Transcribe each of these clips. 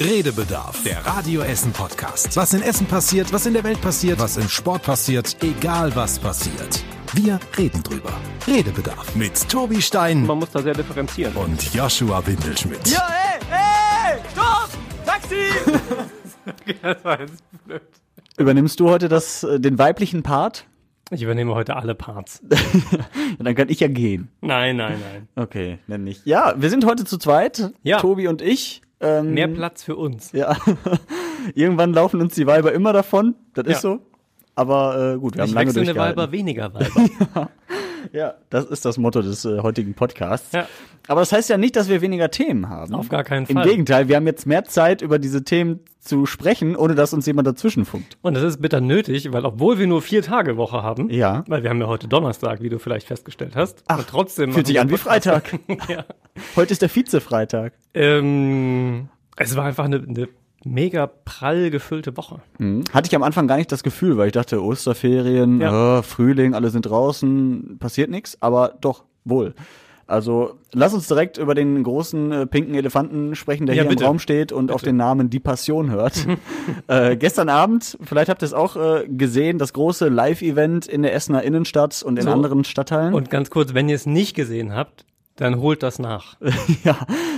Redebedarf, der Radio Essen Podcast. Was in Essen passiert, was in der Welt passiert, was im Sport passiert, egal was passiert. Wir reden drüber. Redebedarf mit Tobi Stein Man muss da sehr differenzieren. und Joshua Windelschmidt. Ja, ey, ey, stopp! Taxi! Das war jetzt blöd. Übernimmst du heute das, äh, den weiblichen Part? Ich übernehme heute alle Parts. Dann kann ich ja gehen. Nein, nein, nein. Okay, nenn nicht. Ja, wir sind heute zu zweit. Ja. Tobi und ich. Ähm, Mehr Platz für uns. Ja. Irgendwann laufen uns die Weiber immer davon. Das Ja. ist so. Aber äh, gut, wir haben Ich lange wechselnde. Weiber, weniger Weiber. Ja, das ist das Motto des äh, heutigen Podcasts. Ja. Aber das heißt ja nicht, dass wir weniger Themen haben. Auf gar keinen Im Fall. Gegenteil, wir haben jetzt mehr Zeit, über diese Themen zu sprechen, ohne dass uns jemand dazwischen funkt. Und das ist bitter nötig, weil obwohl wir nur vier Tage Woche haben, Ja. weil wir haben ja heute Donnerstag, wie du vielleicht festgestellt hast, und trotzdem Fühlt sich an wie. Freitag. ja. Heute ist der Vize-Freitag. ähm, es war einfach eine, eine mega prall gefüllte Woche. Mhm. Hatte ich am Anfang gar nicht das Gefühl, weil ich dachte, Osterferien, Ja. äh, Frühling, alle sind draußen, passiert nichts, aber doch, wohl. Also lass uns direkt über den großen äh, pinken Elefanten sprechen, der Ja, hier bitte. im Raum steht und auf den Namen Die Passion hört. äh, gestern Abend, vielleicht habt ihr es auch äh, gesehen, das große Live-Event in der Essener Innenstadt und in So. anderen Stadtteilen. Und ganz kurz, wenn ihr es nicht gesehen habt, dann holt das nach. ja,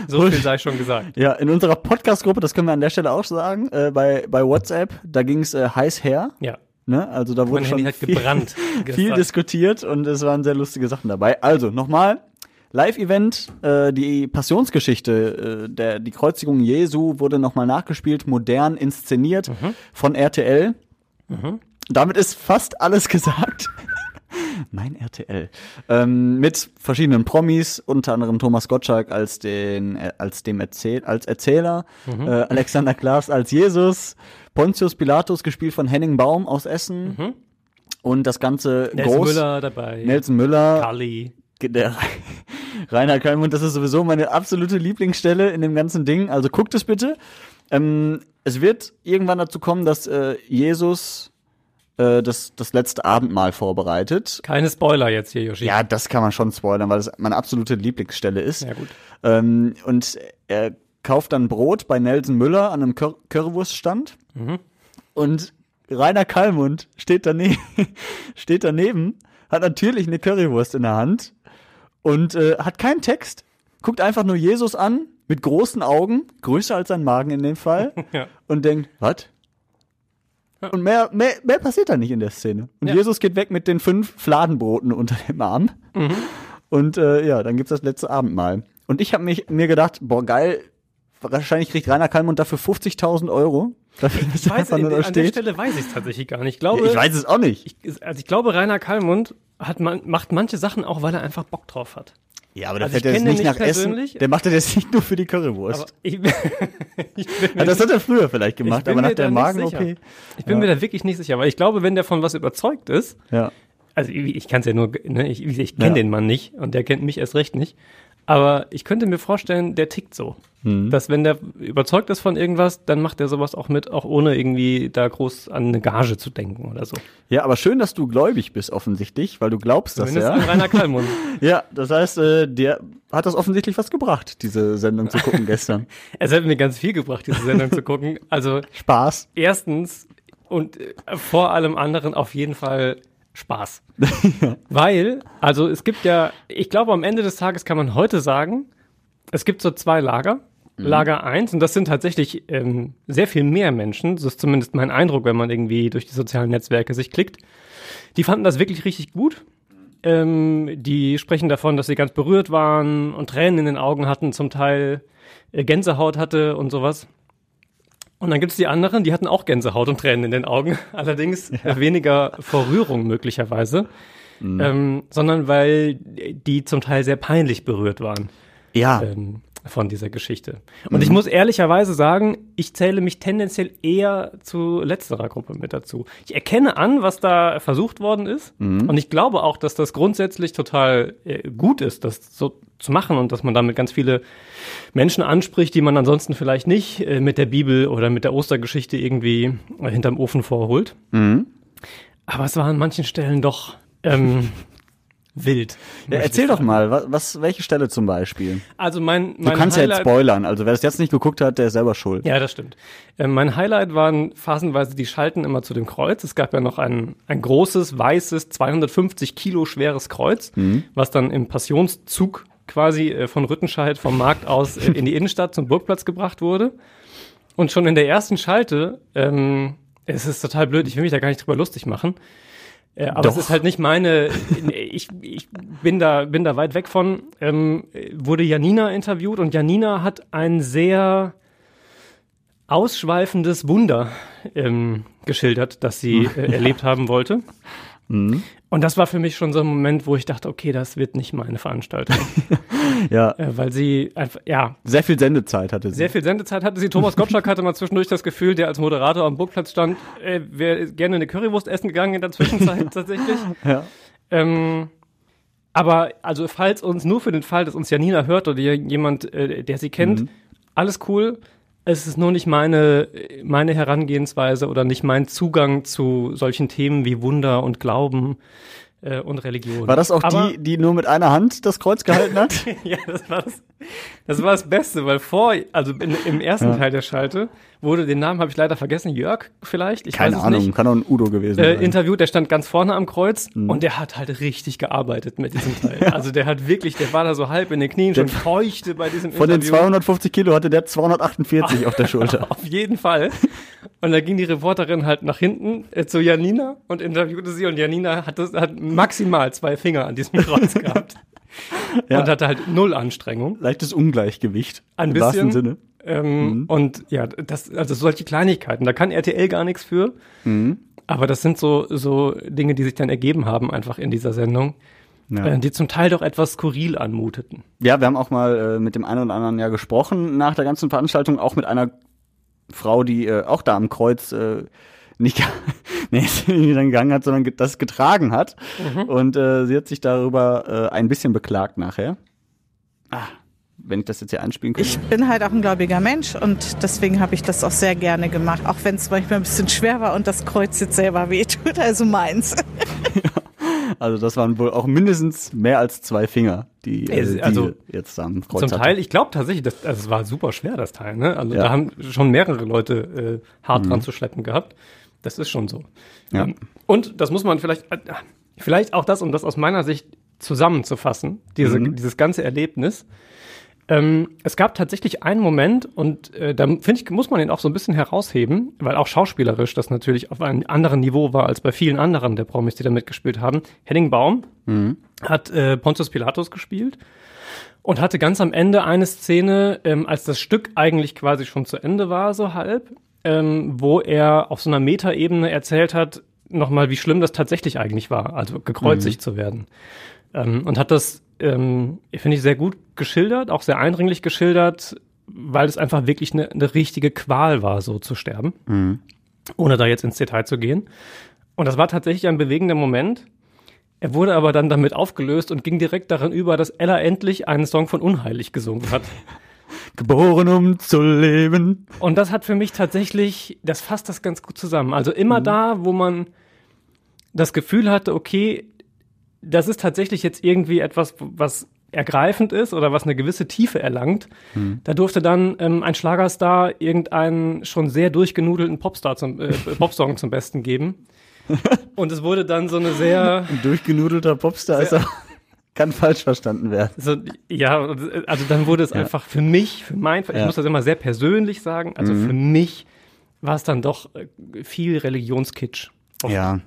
So viel sei schon gesagt. ja, in unserer Podcast-Gruppe, das können wir an der Stelle auch sagen, äh, bei, bei WhatsApp, da ging es äh, heiß her. Ja. Ne? Also da wurde Mein schon Handy viel, gebrannt. viel diskutiert und es waren sehr lustige Sachen dabei. Also nochmal, Live-Event, äh, die Passionsgeschichte, äh, der, die Kreuzigung Jesu wurde nochmal nachgespielt, modern inszeniert Mhm. von RTL. Damit ist fast alles gesagt. Mein RTL. Ähm, mit verschiedenen Promis, unter anderem Thomas Gottschalk als den, äh, als dem Erzähl als Erzähler, Mhm. äh, Alexander Klaas als Jesus, Pontius Pilatus gespielt von Henning Baum aus Essen und das Ganze Mhm. Nelson groß. Müller dabei. Nelson Müller, Kali. der Rainer Kalmund, das ist sowieso meine absolute Lieblingsstelle in dem ganzen Ding. Also guckt es bitte. Ähm, es wird irgendwann dazu kommen, dass äh, Jesus äh, das, das letzte Abendmahl vorbereitet. Keine Spoiler jetzt hier, Yoshi. Ja, das kann man schon spoilern, weil es meine absolute Lieblingsstelle ist. Ja, gut. Ähm, und er kauft dann Brot bei Nelson Müller an einem Cur Currywurststand. Mhm. Und Rainer Kallmund steht daneben, steht daneben, hat natürlich eine Currywurst in der Hand und äh, hat keinen Text, guckt einfach nur Jesus an mit großen Augen, größer als sein Magen in dem Fall, Ja. und denkt, was? Und mehr, mehr, mehr passiert da nicht in der Szene. Und Ja. Jesus geht weg mit den fünf Fladenbroten unter dem Arm. Mhm. Und äh, ja, dann gibt's das letzte Abendmahl. Und ich habe mir gedacht, boah, geil, wahrscheinlich kriegt Rainer Kallmund dafür 50.000 Euro. Dafür, dass Ich weiß, an der. Stelle weiß ich es tatsächlich gar nicht. Ich Ja, glaube, ich weiß es auch nicht. ich, also ich glaube, Rainer Kallmund hat man, macht manche Sachen auch, weil er einfach Bock drauf hat. Ja, aber da Also fährt er jetzt nicht nach Essen. Der macht das nicht nur für die Currywurst. ich, ich Ja, das hat er früher vielleicht ich gemacht, aber nach der Magen-OP. sicher. Ich bin mir da wirklich nicht sicher, weil ich glaube, wenn der von was überzeugt ist, Ja. also ich, ich kann es ja nur, ne, ich, ich kenne Ja. den Mann nicht und der kennt mich erst recht nicht. Aber ich könnte mir vorstellen, der tickt so. Mhm. Dass wenn der überzeugt ist von irgendwas, dann macht er sowas auch mit, auch ohne irgendwie da groß an eine Gage zu denken oder so. ja, aber schön, dass du gläubig bist offensichtlich, weil du glaubst das ja. Rainer Kallmund. Ja, das heißt, äh, dir hat das offensichtlich was gebracht, diese Sendung zu gucken gestern. Es hat mir ganz viel gebracht, diese Sendung zu gucken. Also Spaß. erstens und äh, vor allem anderen auf jeden Fall Spaß. Weil, also es gibt ja, ich glaube, am Ende des Tages kann man heute sagen, es gibt so zwei Lager. Lager eins und das sind tatsächlich ähm, sehr viel mehr Menschen, so ist zumindest mein Eindruck, wenn man irgendwie durch die sozialen Netzwerke sich klickt. Die fanden das wirklich richtig gut. Ähm, die sprechen davon, dass sie ganz berührt waren und Tränen in den Augen hatten, zum Teil äh, Gänsehaut hatte und sowas. Und dann gibt es die anderen, die hatten auch Gänsehaut und Tränen in den Augen, allerdings äh, weniger vor Rührung möglicherweise, ähm, sondern weil die zum Teil sehr peinlich berührt waren. Ja. ähm, von dieser Geschichte. Und ich muss ehrlicherweise sagen, ich zähle mich tendenziell eher zu letzterer Gruppe mit dazu. Ich erkenne an, was da versucht worden ist. Und ich glaube auch, dass das grundsätzlich total äh, gut ist, das so zu machen und dass man damit ganz viele Menschen anspricht, die man ansonsten vielleicht nicht äh, mit der Bibel oder mit der Ostergeschichte irgendwie äh, hinterm Ofen vorholt. Aber es war an manchen Stellen doch ähm, wild. Ja, erzähl doch mal, was, was, welche Stelle zum Beispiel? Also mein, mein Du kannst Highlight, ja jetzt spoilern, also wer das jetzt nicht geguckt hat, der ist selber schuld. Ja, das stimmt. Äh, mein Highlight waren phasenweise die Schalten immer zu dem Kreuz. Es gab ja noch ein, ein großes, weißes, 250 Kilo schweres Kreuz, mhm. was dann im Passionszug quasi äh, von Rüttenscheid vom Markt aus äh, in die Innenstadt zum Burgplatz gebracht wurde. Und schon in der ersten Schalte, ähm, es ist total blöd, ich will mich da gar nicht drüber lustig machen. Äh, aber Doch. es ist halt nicht meine, ich, ich bin da, bin da weit weg von, ähm, wurde Janina interviewt und Janina hat ein sehr ausschweifendes Wunder ähm, geschildert, das sie äh, erlebt haben wollte. Mhm. Und das war für mich schon so ein Moment, wo ich dachte, okay, das wird nicht meine Veranstaltung. ja. Äh, weil sie einfach, ja. Sehr viel Sendezeit hatte sie. Sehr viel Sendezeit hatte sie. Thomas Gottschalk hatte mal zwischendurch das Gefühl, der als Moderator am Burgplatz stand, äh, wäre gerne eine Currywurst essen gegangen in der Zwischenzeit tatsächlich. Ja. Ähm, aber also falls uns nur für den Fall, dass uns Janina hört oder jemand, äh, der sie kennt, mhm. alles cool es ist nur nicht meine, meine Herangehensweise oder nicht mein Zugang zu solchen Themen wie Wunder und Glauben äh, und Religion. War das auch Aber, die, die nur mit einer Hand das Kreuz gehalten hat? ja, das war das, das war das Beste, weil vor, also in, im ersten ja. Teil der Schalte wurde, den Namen habe ich leider vergessen, Jörg vielleicht, ich Keine Ahnung, nicht, kann auch ein Udo gewesen äh, sein. Interviewt, der stand ganz vorne am Kreuz mhm. und der hat halt richtig gearbeitet mit diesem Teil. ja. Also der hat wirklich, der war da so halb in den Knien, schon feuchte bei diesem Von Interview. den 250 Kilo hatte der 248 auf der Schulter. auf jeden Fall. Und da ging die Reporterin halt nach hinten äh, zu Janina und interviewte sie und Janina hat, das, hat maximal zwei Finger an diesem Kreuz gehabt. ja. Und hatte halt null Anstrengung. Leichtes Ungleichgewicht. Ein im bisschen. Wahrsten Sinne. Ähm, mhm. Und ja, das, also solche Kleinigkeiten, da kann RTL gar nichts für. Mhm. Aber das sind so, so Dinge, die sich dann ergeben haben, einfach in dieser Sendung. Ja. Äh, die zum Teil doch etwas skurril anmuteten. Ja, wir haben auch mal äh, mit dem einen oder anderen ja gesprochen nach der ganzen Veranstaltung, auch mit einer Frau, die äh, auch da am Kreuz äh, nicht, nee, nicht gegangen hat, sondern das getragen hat. Mhm. Und äh, sie hat sich darüber äh, ein bisschen beklagt nachher. Ah, wenn ich das jetzt hier einspielen könnte. Ich bin halt auch ein gläubiger Mensch und deswegen habe ich das auch sehr gerne gemacht, auch wenn es manchmal ein bisschen schwer war und das Kreuz jetzt selber wehtut, also meins. also das waren wohl auch mindestens mehr als zwei Finger, die, äh, die also jetzt am Kreuz Zum Teil, ich glaube tatsächlich, das, also es war super schwer, das Teil. Ne? Also ja. da haben schon mehrere Leute äh, hart mhm. dran zu schleppen gehabt. Das ist schon so. Ja. Ähm, und das muss man vielleicht, äh, vielleicht auch das, um das aus meiner Sicht zusammenzufassen, diese, mhm. dieses ganze Erlebnis. Ähm, es gab tatsächlich einen Moment, und äh, da finde ich, muss man ihn auch so ein bisschen herausheben, weil auch schauspielerisch das natürlich auf einem anderen Niveau war als bei vielen anderen der Promis, die da mitgespielt haben. Henning Baum mhm. hat äh, Pontius Pilatus gespielt und hatte ganz am Ende eine Szene, ähm, als das Stück eigentlich quasi schon zu Ende war, so halb, ähm, wo er auf so einer Metaebene erzählt hat, nochmal, wie schlimm das tatsächlich eigentlich war, also gekreuzigt mhm. zu werden. Ähm, und hat das, ähm, finde ich, sehr gut geschildert, auch sehr eindringlich geschildert, weil es einfach wirklich eine, eine richtige Qual war, so zu sterben, mhm. ohne da jetzt ins Detail zu gehen. Und das war tatsächlich ein bewegender Moment. Er wurde aber dann damit aufgelöst und ging direkt daran über, dass Ella endlich einen Song von Unheilig gesungen hat. Geboren um zu leben. Und das hat für mich tatsächlich, das fasst das ganz gut zusammen. Also immer mhm. da, wo man das Gefühl hatte, okay, das ist tatsächlich jetzt irgendwie etwas, was ergreifend ist oder was eine gewisse Tiefe erlangt. Mhm. Da durfte dann ähm, ein Schlagerstar irgendeinen schon sehr durchgenudelten Popstar zum, äh, Popsong zum Besten geben. Und es wurde dann so eine sehr. Ein durchgenudelter Popstar ist auch, kann falsch verstanden werden. So, ja, also dann wurde es ja. einfach für mich, für mein, ich ja. muss das immer sehr persönlich sagen, also mhm. für mich war es dann doch äh, viel Religionskitsch. Ja.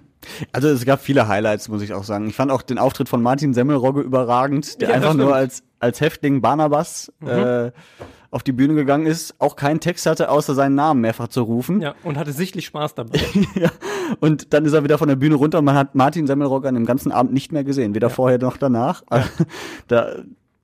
Also es gab viele Highlights, muss ich auch sagen. Ich fand auch den Auftritt von Martin Semmelrogge überragend, der ja, einfach nur als, als Häftling Barnabas mhm. äh, auf die Bühne gegangen ist, auch keinen Text hatte, außer seinen Namen mehrfach zu rufen. Ja, und hatte sichtlich Spaß dabei. ja, und dann ist er wieder von der Bühne runter und man hat Martin Semmelrogge an dem ganzen Abend nicht mehr gesehen, weder ja. vorher noch danach. Ja. da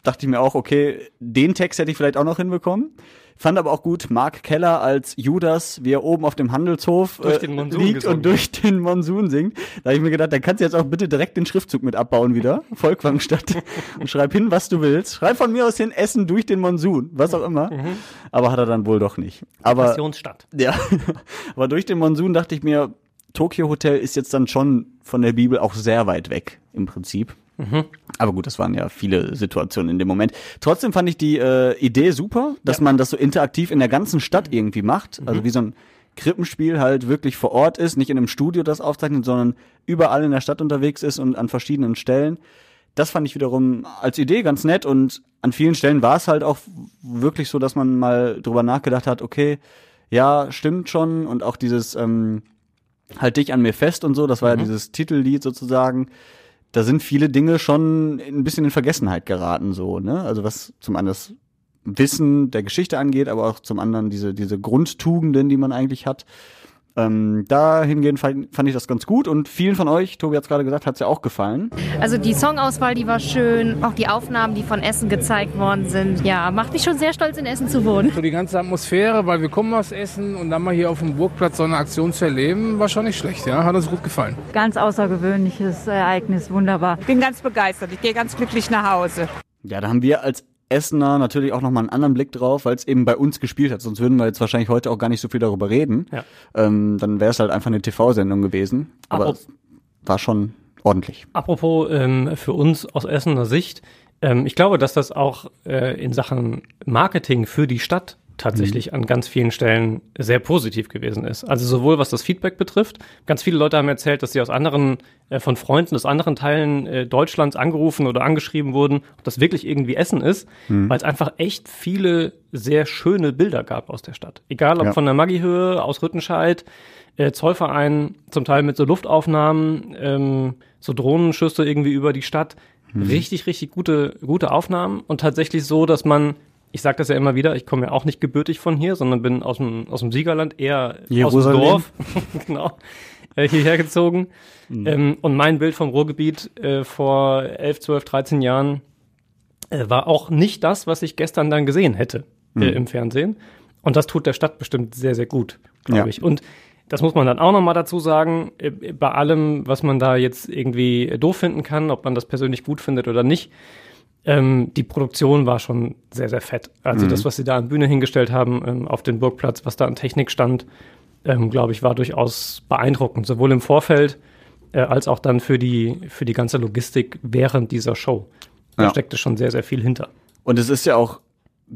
dachte ich mir auch, okay, den Text hätte ich vielleicht auch noch hinbekommen. Fand aber auch gut Mark Keller als Judas, wie er oben auf dem Handelshof äh, liegt und durch den Monsun singt. Da habe ich mir gedacht, dann kannst du jetzt auch bitte direkt den Schriftzug mit abbauen wieder. Volkwangstadt. und schreib hin, was du willst. Schreib von mir aus hin Essen durch den Monsun, was auch immer. Mhm. Aber hat er dann wohl doch nicht. Aber, Passionsstadt. Ja. aber durch den Monsun dachte ich mir, Tokyo Hotel ist jetzt dann schon von der Bibel auch sehr weit weg, im Prinzip. Mhm. Aber gut, das waren ja viele Situationen in dem Moment. Trotzdem fand ich die äh, Idee super, dass ja. man das so interaktiv in der ganzen Stadt irgendwie macht. Mhm. Also wie so ein Krippenspiel halt wirklich vor Ort ist, nicht in einem Studio das aufzeichnet, sondern überall in der Stadt unterwegs ist und an verschiedenen Stellen. Das fand ich wiederum als Idee ganz nett und an vielen Stellen war es halt auch wirklich so, dass man mal drüber nachgedacht hat, okay, ja, stimmt schon und auch dieses ähm, halt dich an mir fest und so, das war mhm. ja dieses Titellied sozusagen. Da sind viele Dinge schon ein bisschen in Vergessenheit geraten, so, ne? Also was zum einen das Wissen der Geschichte angeht, aber auch zum anderen diese, diese Grundtugenden, die man eigentlich hat. Ähm, dahingehend fand, fand ich das ganz gut und vielen von euch, Tobi hat es gerade gesagt, hat es ja auch gefallen. Also die Songauswahl, die war schön, auch die Aufnahmen, die von Essen gezeigt worden sind. Ja, macht mich schon sehr stolz, in Essen zu wohnen. So die ganze Atmosphäre, weil wir kommen aus Essen und dann mal hier auf dem Burgplatz so eine Aktion zu erleben, war schon nicht schlecht, ja, hat uns gut gefallen. Ganz außergewöhnliches Ereignis, wunderbar. Ich bin ganz begeistert, ich gehe ganz glücklich nach Hause. Ja, da haben wir als Essener natürlich auch nochmal einen anderen Blick drauf, weil es eben bei uns gespielt hat. Sonst würden wir jetzt wahrscheinlich heute auch gar nicht so viel darüber reden. Ja. Ähm, dann wäre es halt einfach eine TV-Sendung gewesen. Aber Apropos, war schon ordentlich. Apropos ähm, für uns aus Essener Sicht, ähm, ich glaube, dass das auch äh, in Sachen Marketing für die Stadt tatsächlich mhm. an ganz vielen Stellen sehr positiv gewesen ist. Also sowohl was das Feedback betrifft, ganz viele Leute haben erzählt, dass sie aus anderen, äh, von Freunden aus anderen Teilen äh, Deutschlands angerufen oder angeschrieben wurden, ob das wirklich irgendwie Essen ist, mhm. weil es einfach echt viele sehr schöne Bilder gab aus der Stadt. Egal ob ja. von der Maggi-Höhe, aus Rüttenscheid, äh, Zollverein, zum Teil mit so Luftaufnahmen, ähm, so Drohnenschüsse irgendwie über die Stadt. Mhm. Richtig, richtig gute, gute Aufnahmen und tatsächlich so, dass man ich sage das ja immer wieder, ich komme ja auch nicht gebürtig von hier, sondern bin aus dem, aus dem Siegerland, eher Jerusalem. aus dem Dorf, genau, äh, hierher gezogen. Mhm. Ähm, und mein Bild vom Ruhrgebiet äh, vor 11, 12, 13 Jahren äh, war auch nicht das, was ich gestern dann gesehen hätte äh, mhm. im Fernsehen. Und das tut der Stadt bestimmt sehr, sehr gut, glaube ja. ich. Und das muss man dann auch nochmal dazu sagen, äh, bei allem, was man da jetzt irgendwie doof finden kann, ob man das persönlich gut findet oder nicht, ähm, die Produktion war schon sehr, sehr fett. Also mhm. das, was sie da an Bühne hingestellt haben, ähm, auf dem Burgplatz, was da an Technik stand, ähm, glaube ich, war durchaus beeindruckend, sowohl im Vorfeld äh, als auch dann für die, für die ganze Logistik während dieser Show. Da ja. steckte schon sehr, sehr viel hinter. Und es ist ja auch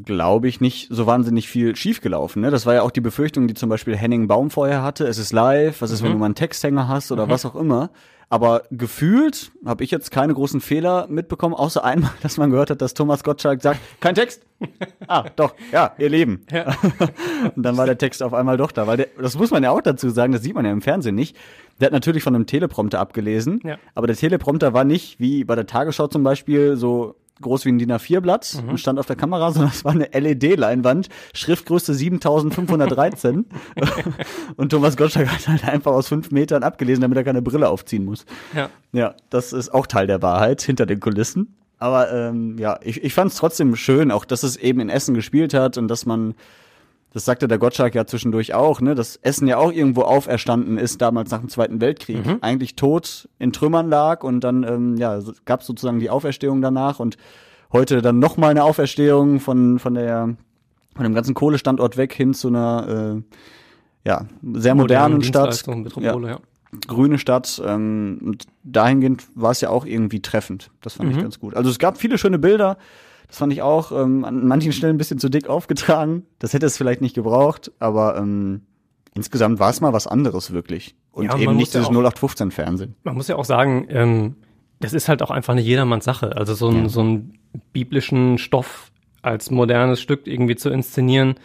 glaube ich, nicht so wahnsinnig viel schiefgelaufen. Ne? Das war ja auch die Befürchtung, die zum Beispiel Henning Baum vorher hatte. Es ist live, was ist, mhm. wenn du mal einen Texthänger hast oder mhm. was auch immer. Aber gefühlt habe ich jetzt keine großen Fehler mitbekommen, außer einmal, dass man gehört hat, dass Thomas Gottschalk sagt, kein Text. ah, doch, ja, ihr Leben. Ja. Und dann war der Text auf einmal doch da, weil der, das muss man ja auch dazu sagen, das sieht man ja im Fernsehen nicht. Der hat natürlich von einem Teleprompter abgelesen, ja. aber der Teleprompter war nicht wie bei der Tagesschau zum Beispiel so groß wie ein DIN A4-Blatt mhm. und stand auf der Kamera, sondern es war eine LED-Leinwand, Schriftgröße 7513. und Thomas Gottschalk hat halt einfach aus fünf Metern abgelesen, damit er keine Brille aufziehen muss. Ja. Ja, das ist auch Teil der Wahrheit hinter den Kulissen. Aber ähm, ja, ich, ich fand es trotzdem schön, auch dass es eben in Essen gespielt hat und dass man das sagte der Gottschalk ja zwischendurch auch, ne, dass Essen ja auch irgendwo auferstanden ist, damals nach dem Zweiten Weltkrieg. Mhm. Eigentlich tot in Trümmern lag und dann ähm, ja, gab es sozusagen die Auferstehung danach und heute dann nochmal eine Auferstehung von, von der von dem ganzen Kohlestandort weg hin zu einer äh, ja, sehr modernen Stadt. Ja, ja. Grüne Stadt. Ähm, und dahingehend war es ja auch irgendwie treffend. Das fand mhm. ich ganz gut. Also es gab viele schöne Bilder. Das fand ich auch ähm, an manchen Stellen ein bisschen zu dick aufgetragen. Das hätte es vielleicht nicht gebraucht, aber ähm, insgesamt war es mal was anderes wirklich. Und ja, eben nicht dieses ja 0815 Fernsehen. Man muss ja auch sagen, ähm, das ist halt auch einfach eine jedermanns Sache. Also so, ein, ja. so einen biblischen Stoff als modernes Stück irgendwie zu inszenieren,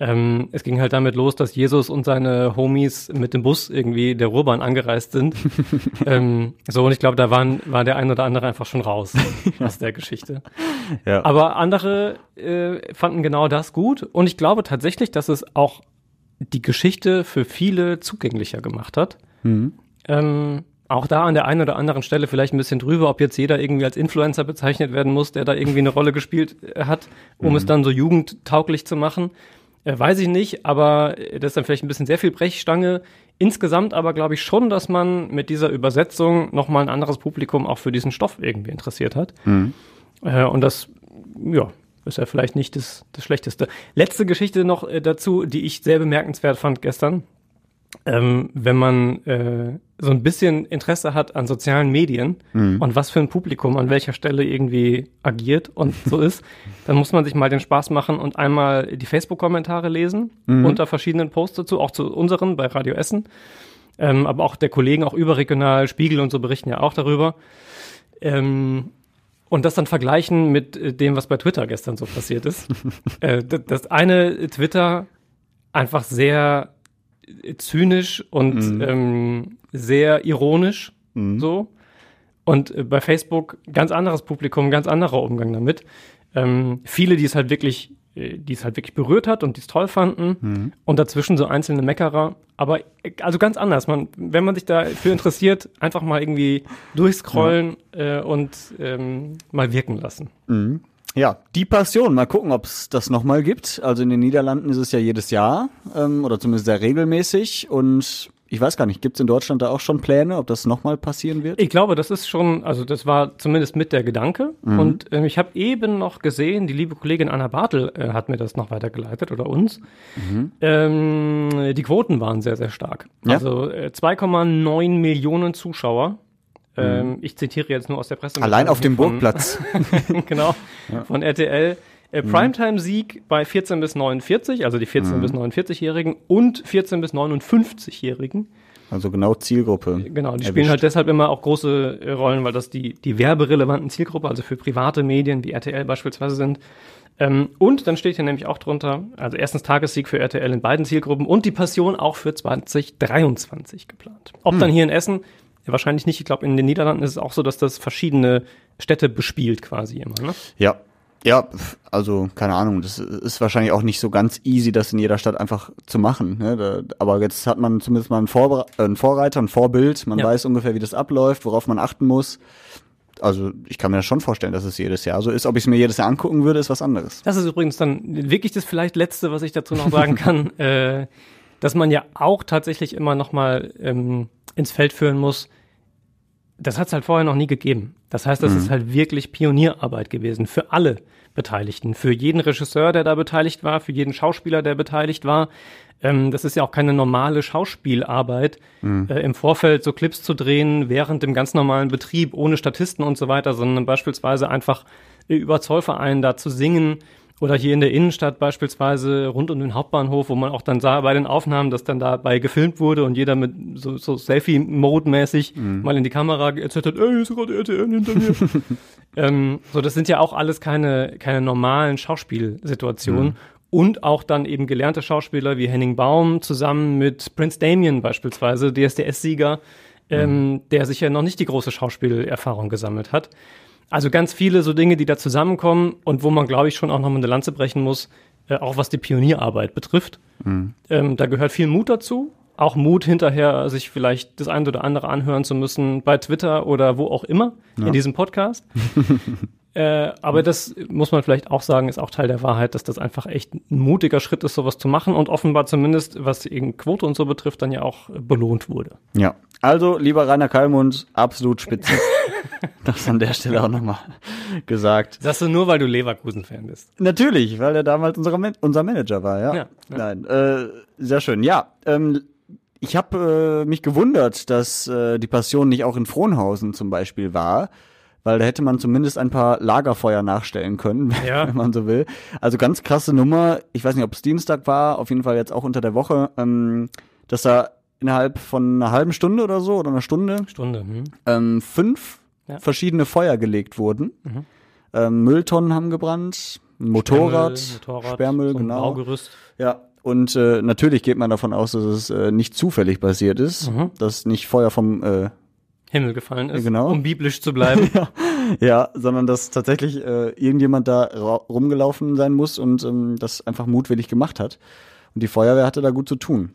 ähm, es ging halt damit los, dass Jesus und seine Homies mit dem Bus irgendwie der Ruhrbahn angereist sind. ähm, so, und ich glaube, da waren, war der ein oder andere einfach schon raus aus der Geschichte. Ja. Aber andere äh, fanden genau das gut. Und ich glaube tatsächlich, dass es auch die Geschichte für viele zugänglicher gemacht hat. Mhm. Ähm, auch da an der einen oder anderen Stelle vielleicht ein bisschen drüber, ob jetzt jeder irgendwie als Influencer bezeichnet werden muss, der da irgendwie eine Rolle gespielt äh, hat, um mhm. es dann so jugendtauglich zu machen. Äh, weiß ich nicht, aber das ist dann vielleicht ein bisschen sehr viel Brechstange. Insgesamt aber glaube ich schon, dass man mit dieser Übersetzung nochmal ein anderes Publikum auch für diesen Stoff irgendwie interessiert hat. Mhm. Äh, und das, ja, ist ja vielleicht nicht das, das Schlechteste. Letzte Geschichte noch äh, dazu, die ich sehr bemerkenswert fand gestern. Ähm, wenn man äh, so ein bisschen Interesse hat an sozialen Medien Mhm. und was für ein Publikum an welcher Stelle irgendwie agiert und so ist, dann muss man sich mal den Spaß machen und einmal die Facebook-Kommentare lesen Mhm. unter verschiedenen Posts dazu, auch zu unseren bei Radio Essen. Ähm, aber auch der Kollegen, auch überregional, Spiegel und so berichten ja auch darüber. Ähm, und das dann vergleichen mit äh, dem, was bei Twitter gestern so passiert ist. äh, das eine Twitter einfach sehr zynisch und ähm, sehr ironisch so. Und äh, bei Facebook ganz anderes Publikum, ganz anderer Umgang damit. Ähm, viele, die es halt wirklich, äh, die es halt wirklich berührt hat und die es toll fanden. Und dazwischen so einzelne Meckerer. Aber äh, also ganz anders. Man, wenn man sich dafür interessiert, einfach mal irgendwie durchscrollen äh, und ähm, mal wirken lassen. Ja, die Passion. Mal gucken, ob es das nochmal gibt. Also in den Niederlanden ist es ja jedes Jahr ähm, oder zumindest sehr regelmäßig. Und ich weiß gar nicht, gibt es in Deutschland da auch schon Pläne, ob das nochmal passieren wird? Ich glaube, das ist schon, also das war zumindest mit der Gedanke. Und ähm, ich habe eben noch gesehen, die liebe Kollegin Anna Bartel äh, hat mir das noch weitergeleitet oder uns. Ähm, die Quoten waren sehr, sehr stark. Ja. Also äh, 2,9 Millionen Zuschauer. Ähm, ich zitiere jetzt nur aus der Presse. Allein auf dem von- Burgplatz. genau, von RTL. Äh, Primetime-Sieg bei 14 bis 49, also die 14 bis 49-Jährigen und 14 bis 59-Jährigen. Also genau Zielgruppe. Genau, die erwischt. spielen halt deshalb immer auch große äh, Rollen, weil das die, die werberelevanten Zielgruppe, also für private Medien wie RTL beispielsweise sind. Ähm, und dann steht hier nämlich auch drunter, also erstens Tagessieg für RTL in beiden Zielgruppen und die Passion auch für 2023 geplant. Ob dann hier in Essen, ja, wahrscheinlich nicht. Ich glaube, in den Niederlanden ist es auch so, dass das verschiedene Städte bespielt quasi immer. Ne? Ja. Ja, also keine Ahnung, das ist wahrscheinlich auch nicht so ganz easy, das in jeder Stadt einfach zu machen. Ne? Da, aber jetzt hat man zumindest mal einen, Vorbere äh, einen Vorreiter, ein Vorbild. Man Ja. weiß ungefähr, wie das abläuft, worauf man achten muss. Also ich kann mir das schon vorstellen, dass es jedes Jahr so ist. Ob ich es mir jedes Jahr angucken würde, ist was anderes. Das ist übrigens dann wirklich das vielleicht letzte, was ich dazu noch sagen kann, äh, dass man ja auch tatsächlich immer noch mal ähm, ins Feld führen muss. Das hat es halt vorher noch nie gegeben. Das heißt, das ist halt wirklich Pionierarbeit gewesen für alle Beteiligten, für jeden Regisseur, der da beteiligt war, für jeden Schauspieler, der beteiligt war. Ähm, das ist ja auch keine normale Schauspielarbeit, äh, im Vorfeld so Clips zu drehen, während dem ganz normalen Betrieb, ohne Statisten und so weiter, sondern beispielsweise einfach äh, über Zollvereinen da zu singen oder hier in der Innenstadt beispielsweise rund um den Hauptbahnhof, wo man auch dann sah bei den Aufnahmen, dass dann dabei gefilmt wurde und jeder mit so, so Selfie-Mode-mäßig mal in die Kamera erzählt hat, ey, ist gerade RTL hinter mir. ähm, so, das sind ja auch alles keine, keine normalen Schauspielsituationen. Und auch dann eben gelernte Schauspieler wie Henning Baum zusammen mit Prince Damien beispielsweise, DSDS-Sieger, ähm, der sicher noch nicht die große Schauspielerfahrung gesammelt hat. Also ganz viele so Dinge, die da zusammenkommen und wo man, glaube ich, schon auch noch mal eine Lanze brechen muss, äh, auch was die Pionierarbeit betrifft. Ähm, da gehört viel Mut dazu. Auch Mut hinterher, sich vielleicht das eine oder andere anhören zu müssen bei Twitter oder wo auch immer in diesem Podcast. äh, aber das muss man vielleicht auch sagen, ist auch Teil der Wahrheit, dass das einfach echt ein mutiger Schritt ist, sowas zu machen und offenbar zumindest, was eben Quote und so betrifft, dann ja auch belohnt wurde. Ja. Also, lieber Rainer Kallmund, absolut spitze. das an der Stelle auch nochmal gesagt. Sagst du nur, weil du Leverkusen-Fan bist. Natürlich, weil er damals unser, Man unser Manager war, ja. Ja, ja. Nein, äh, sehr schön. Ja, ähm, ich habe äh, mich gewundert, dass äh, die Passion nicht auch in Frohnhausen zum Beispiel war, weil da hätte man zumindest ein paar Lagerfeuer nachstellen können, Ja. wenn man so will. Also ganz krasse Nummer. Ich weiß nicht, ob es Dienstag war, auf jeden Fall jetzt auch unter der Woche, ähm, dass da innerhalb von einer halben Stunde oder so oder einer Stunde Stunde. Hm. ähm, fünf Ja. Mhm. verschiedene Feuer gelegt wurden. Ähm, Mülltonnen haben gebrannt, ein Motorrad, Motorrad, Sperrmüll, so genau. Baugerüst. Ja, und äh, natürlich geht man davon aus, dass es äh, nicht zufällig passiert ist, Mhm. dass nicht Feuer vom äh, Himmel gefallen ist, Genau. um biblisch zu bleiben. ja, sondern dass tatsächlich äh, irgendjemand da rumgelaufen sein muss und ähm, das einfach mutwillig gemacht hat. Und die Feuerwehr hatte da gut zu tun.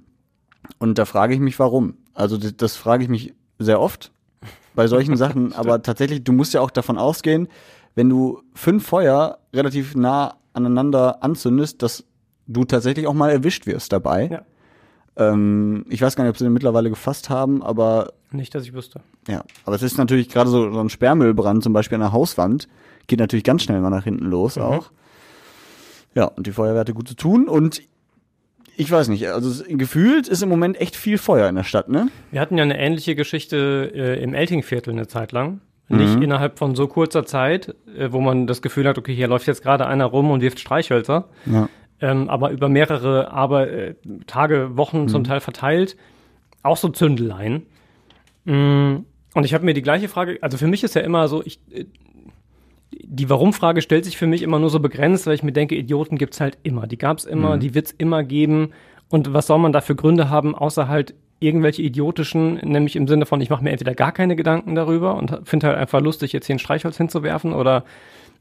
Und da frage ich mich, warum. Also das, das frage ich mich sehr oft bei solchen Sachen, aber tatsächlich, du musst ja auch davon ausgehen, wenn du fünf Feuer relativ nah aneinander anzündest, dass du tatsächlich auch mal erwischt wirst dabei. Ja. Ähm, ich weiß gar nicht, ob sie den mittlerweile gefasst haben, aber Nicht, dass ich wüsste. ja, aber es ist natürlich gerade so, so ein Sperrmüllbrand zum Beispiel an der Hauswand, geht natürlich ganz schnell mal nach hinten los auch. Ja, und die Feuerwehr hatte gut zu tun und ich weiß nicht, also gefühlt ist im Moment echt viel Feuer in der Stadt, ne? Wir hatten ja eine ähnliche Geschichte äh, im Eltingviertel eine Zeit lang. Nicht innerhalb von so kurzer Zeit, äh, wo man das Gefühl hat, okay, hier läuft jetzt gerade einer rum und wirft Streichhölzer. Ja. Ähm, aber über mehrere aber, äh, Tage, Wochen zum Teil verteilt. Auch so Zündeleien. Mm, Und ich habe mir die gleiche Frage, also für mich ist ja immer so, ich, äh, die Warum-Frage stellt sich für mich immer nur so begrenzt, weil ich mir denke, Idioten gibt's halt immer. Die gab's immer, die wird's immer geben. Und was soll man da für Gründe haben, außer halt irgendwelche idiotischen, nämlich im Sinne von, ich mache mir entweder gar keine Gedanken darüber und finde halt einfach lustig, jetzt hier ein Streichholz hinzuwerfen oder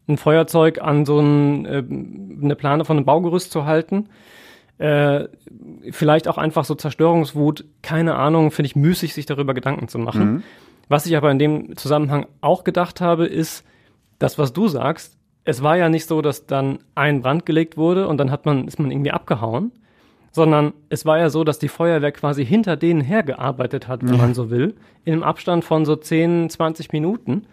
ein Feuerzeug an so ein, äh, eine Plane von einem Baugerüst zu halten. Äh, vielleicht auch einfach so Zerstörungswut, keine Ahnung, finde ich müßig, sich darüber Gedanken zu machen. Was ich aber in dem Zusammenhang auch gedacht habe, ist, das, was du sagst, es war ja nicht so, dass dann ein Brand gelegt wurde und dann hat man, ist man irgendwie abgehauen, sondern es war ja so, dass die Feuerwehr quasi hinter denen hergearbeitet hat, wenn man so will, in einem Abstand von so 10, 20 Minuten.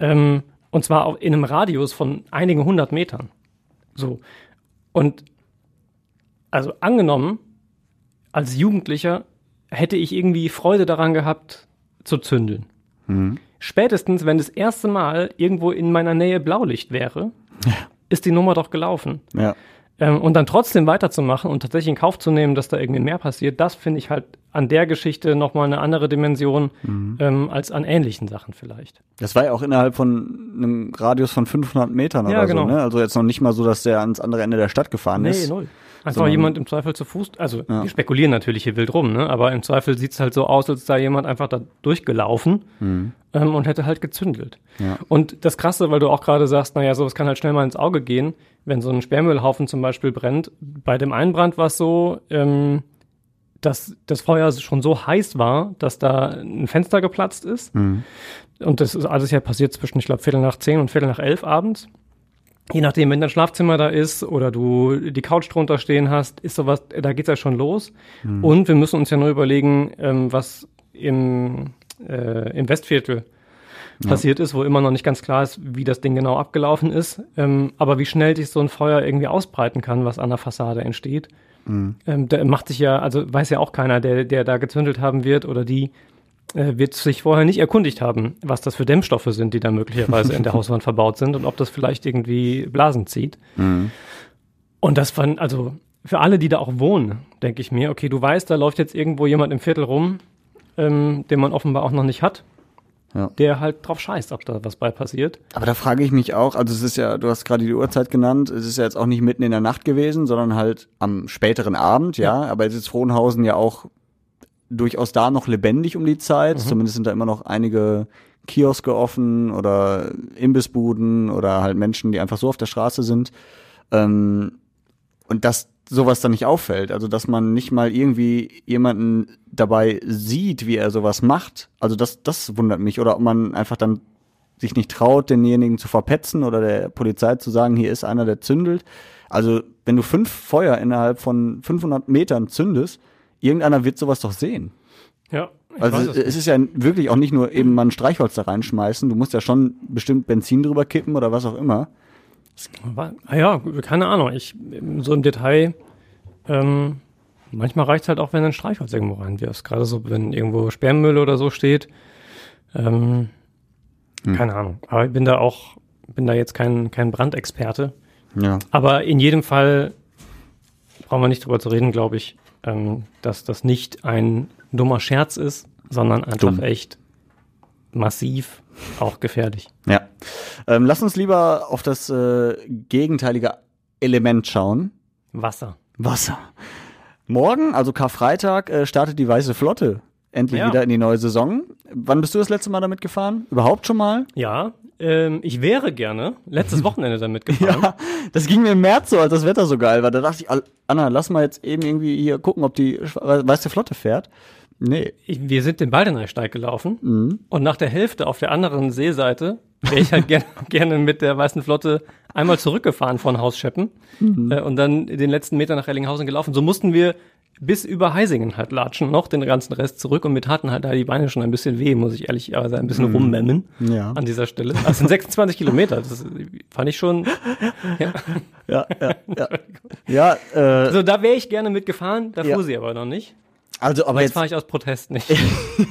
Ähm, und zwar auch in einem Radius von einigen hundert Metern. So. Und also angenommen, als Jugendlicher hätte ich irgendwie Freude daran gehabt, zu zündeln. Spätestens, wenn das erste Mal irgendwo in meiner Nähe Blaulicht wäre, ist die Nummer doch gelaufen. Ja. Ähm, und dann trotzdem weiterzumachen und tatsächlich in Kauf zu nehmen, dass da irgendwie mehr passiert, das finde ich halt an der Geschichte nochmal eine andere Dimension ähm, als an ähnlichen Sachen vielleicht. Das war ja auch innerhalb von einem Radius von 500 Metern Ja, oder genau. so, ne? Also jetzt noch nicht mal so, dass der ans andere Ende der Stadt gefahren ist. null. Einfach Sondern- jemand im Zweifel zu Fuß, also Ja. wir spekulieren natürlich hier wild rum, ne? aber im Zweifel sieht's halt so aus, als sei jemand einfach da durchgelaufen ähm, und hätte halt gezündelt. Mhm. Ja. Und das Krasse, weil du auch gerade sagst, naja, sowas kann halt schnell mal ins Auge gehen, wenn so ein Sperrmüllhaufen zum Beispiel brennt. Bei dem einen Brand war es so, ähm, dass das Feuer schon so heiß war, dass da ein Fenster geplatzt ist. Mhm. Und das ist alles ja passiert zwischen, ich glaube, Viertel nach zehn und Viertel nach elf abends. Je nachdem, wenn dein Schlafzimmer da ist oder du die Couch drunter stehen hast, ist sowas, da geht's ja schon los. Und wir müssen uns ja nur überlegen, ähm, was im, äh, im Westviertel passiert ist, wo immer noch nicht ganz klar ist, wie das Ding genau abgelaufen ist. Ähm, aber wie schnell sich so ein Feuer irgendwie ausbreiten kann, was an der Fassade entsteht. Ähm, da macht sich ja, also weiß ja auch keiner, der, der da gezündelt haben wird oder die, wird sich vorher nicht erkundigt haben, was das für Dämmstoffe sind, die da möglicherweise in der Hauswand verbaut sind und ob das vielleicht irgendwie Blasen zieht. Und das fand, also für alle, die da auch wohnen, denke ich mir, okay, du weißt, da läuft jetzt irgendwo jemand im Viertel rum, ähm, den man offenbar auch noch nicht hat, Ja. der halt drauf scheißt, ob da was bei passiert. Aber da frage ich mich auch, also es ist ja, du hast gerade die Uhrzeit genannt, es ist ja jetzt auch nicht mitten in der Nacht gewesen, sondern halt am späteren Abend, ja, aber jetzt ist Frohnhausen ja auch durchaus da noch lebendig um die Zeit, zumindest sind da immer noch einige Kioske offen oder Imbissbuden oder halt Menschen, die einfach so auf der Straße sind. Ähm, und dass sowas dann nicht auffällt, also dass man nicht mal irgendwie jemanden dabei sieht, wie er sowas macht. Also das, das wundert mich. Oder ob man einfach dann sich nicht traut, denjenigen zu verpetzen oder der Polizei zu sagen, hier ist einer, der zündelt. Also wenn du fünf Feuer innerhalb von 500 Metern zündest, irgendeiner wird sowas doch sehen. Ja, Also es, es es ist ja wirklich auch nicht nur eben mal ein Streichholz da reinschmeißen, du musst ja schon bestimmt Benzin drüber kippen oder was auch immer. Ah ja, keine Ahnung. Ich, so im Detail, ähm, manchmal reicht halt auch, wenn du ein Streichholz irgendwo reinwirfst. Gerade so, wenn irgendwo Sperrmüll oder so steht. Ähm, Keine Ahnung. Aber ich bin da auch, bin da jetzt kein, kein Brandexperte. Ja. Aber in jedem Fall brauchen wir nicht drüber zu reden, glaube ich, ähm, dass das nicht ein dummer Scherz ist, sondern einfach Dumm. echt massiv auch gefährlich. Ja. Ähm, lass uns lieber auf das äh, gegenteilige Element schauen. Wasser. Wasser. Morgen, also Karfreitag, äh, startet die Weiße Flotte endlich Ja. wieder in die neue Saison. Wann bist du das letzte Mal damit gefahren? Überhaupt schon mal? Ja, ähm, ich wäre gerne letztes Wochenende damit gefahren. Ja, das ging mir im März so, als das Wetter so geil war. Da dachte ich, Anna, lass mal jetzt eben irgendwie hier gucken, ob die Weiße Flotte fährt. Nee. Ich, wir sind den Baldeneysteig gelaufen Mhm. und nach der Hälfte auf der anderen Seeseite wäre ich halt gerne, gerne mit der Weißen Flotte einmal zurückgefahren von Hausscheppen Mhm. äh, und dann den letzten Meter nach Rellinghausen gelaufen. So mussten wir bis über Heisingen halt latschen, noch den ganzen Rest zurück und mir taten halt da die Beine schon ein bisschen weh, muss ich ehrlicherweise ein bisschen rummemmen Mhm. Ja. an dieser Stelle. Das sind 26 Kilometer, das fand ich schon, ja. Ja, ja, ja. ja äh, Also da wäre ich gerne mitgefahren, da Ja. fuhr sie aber noch nicht. also, aber Jetzt jetzt, fahre ich aus Protest nicht.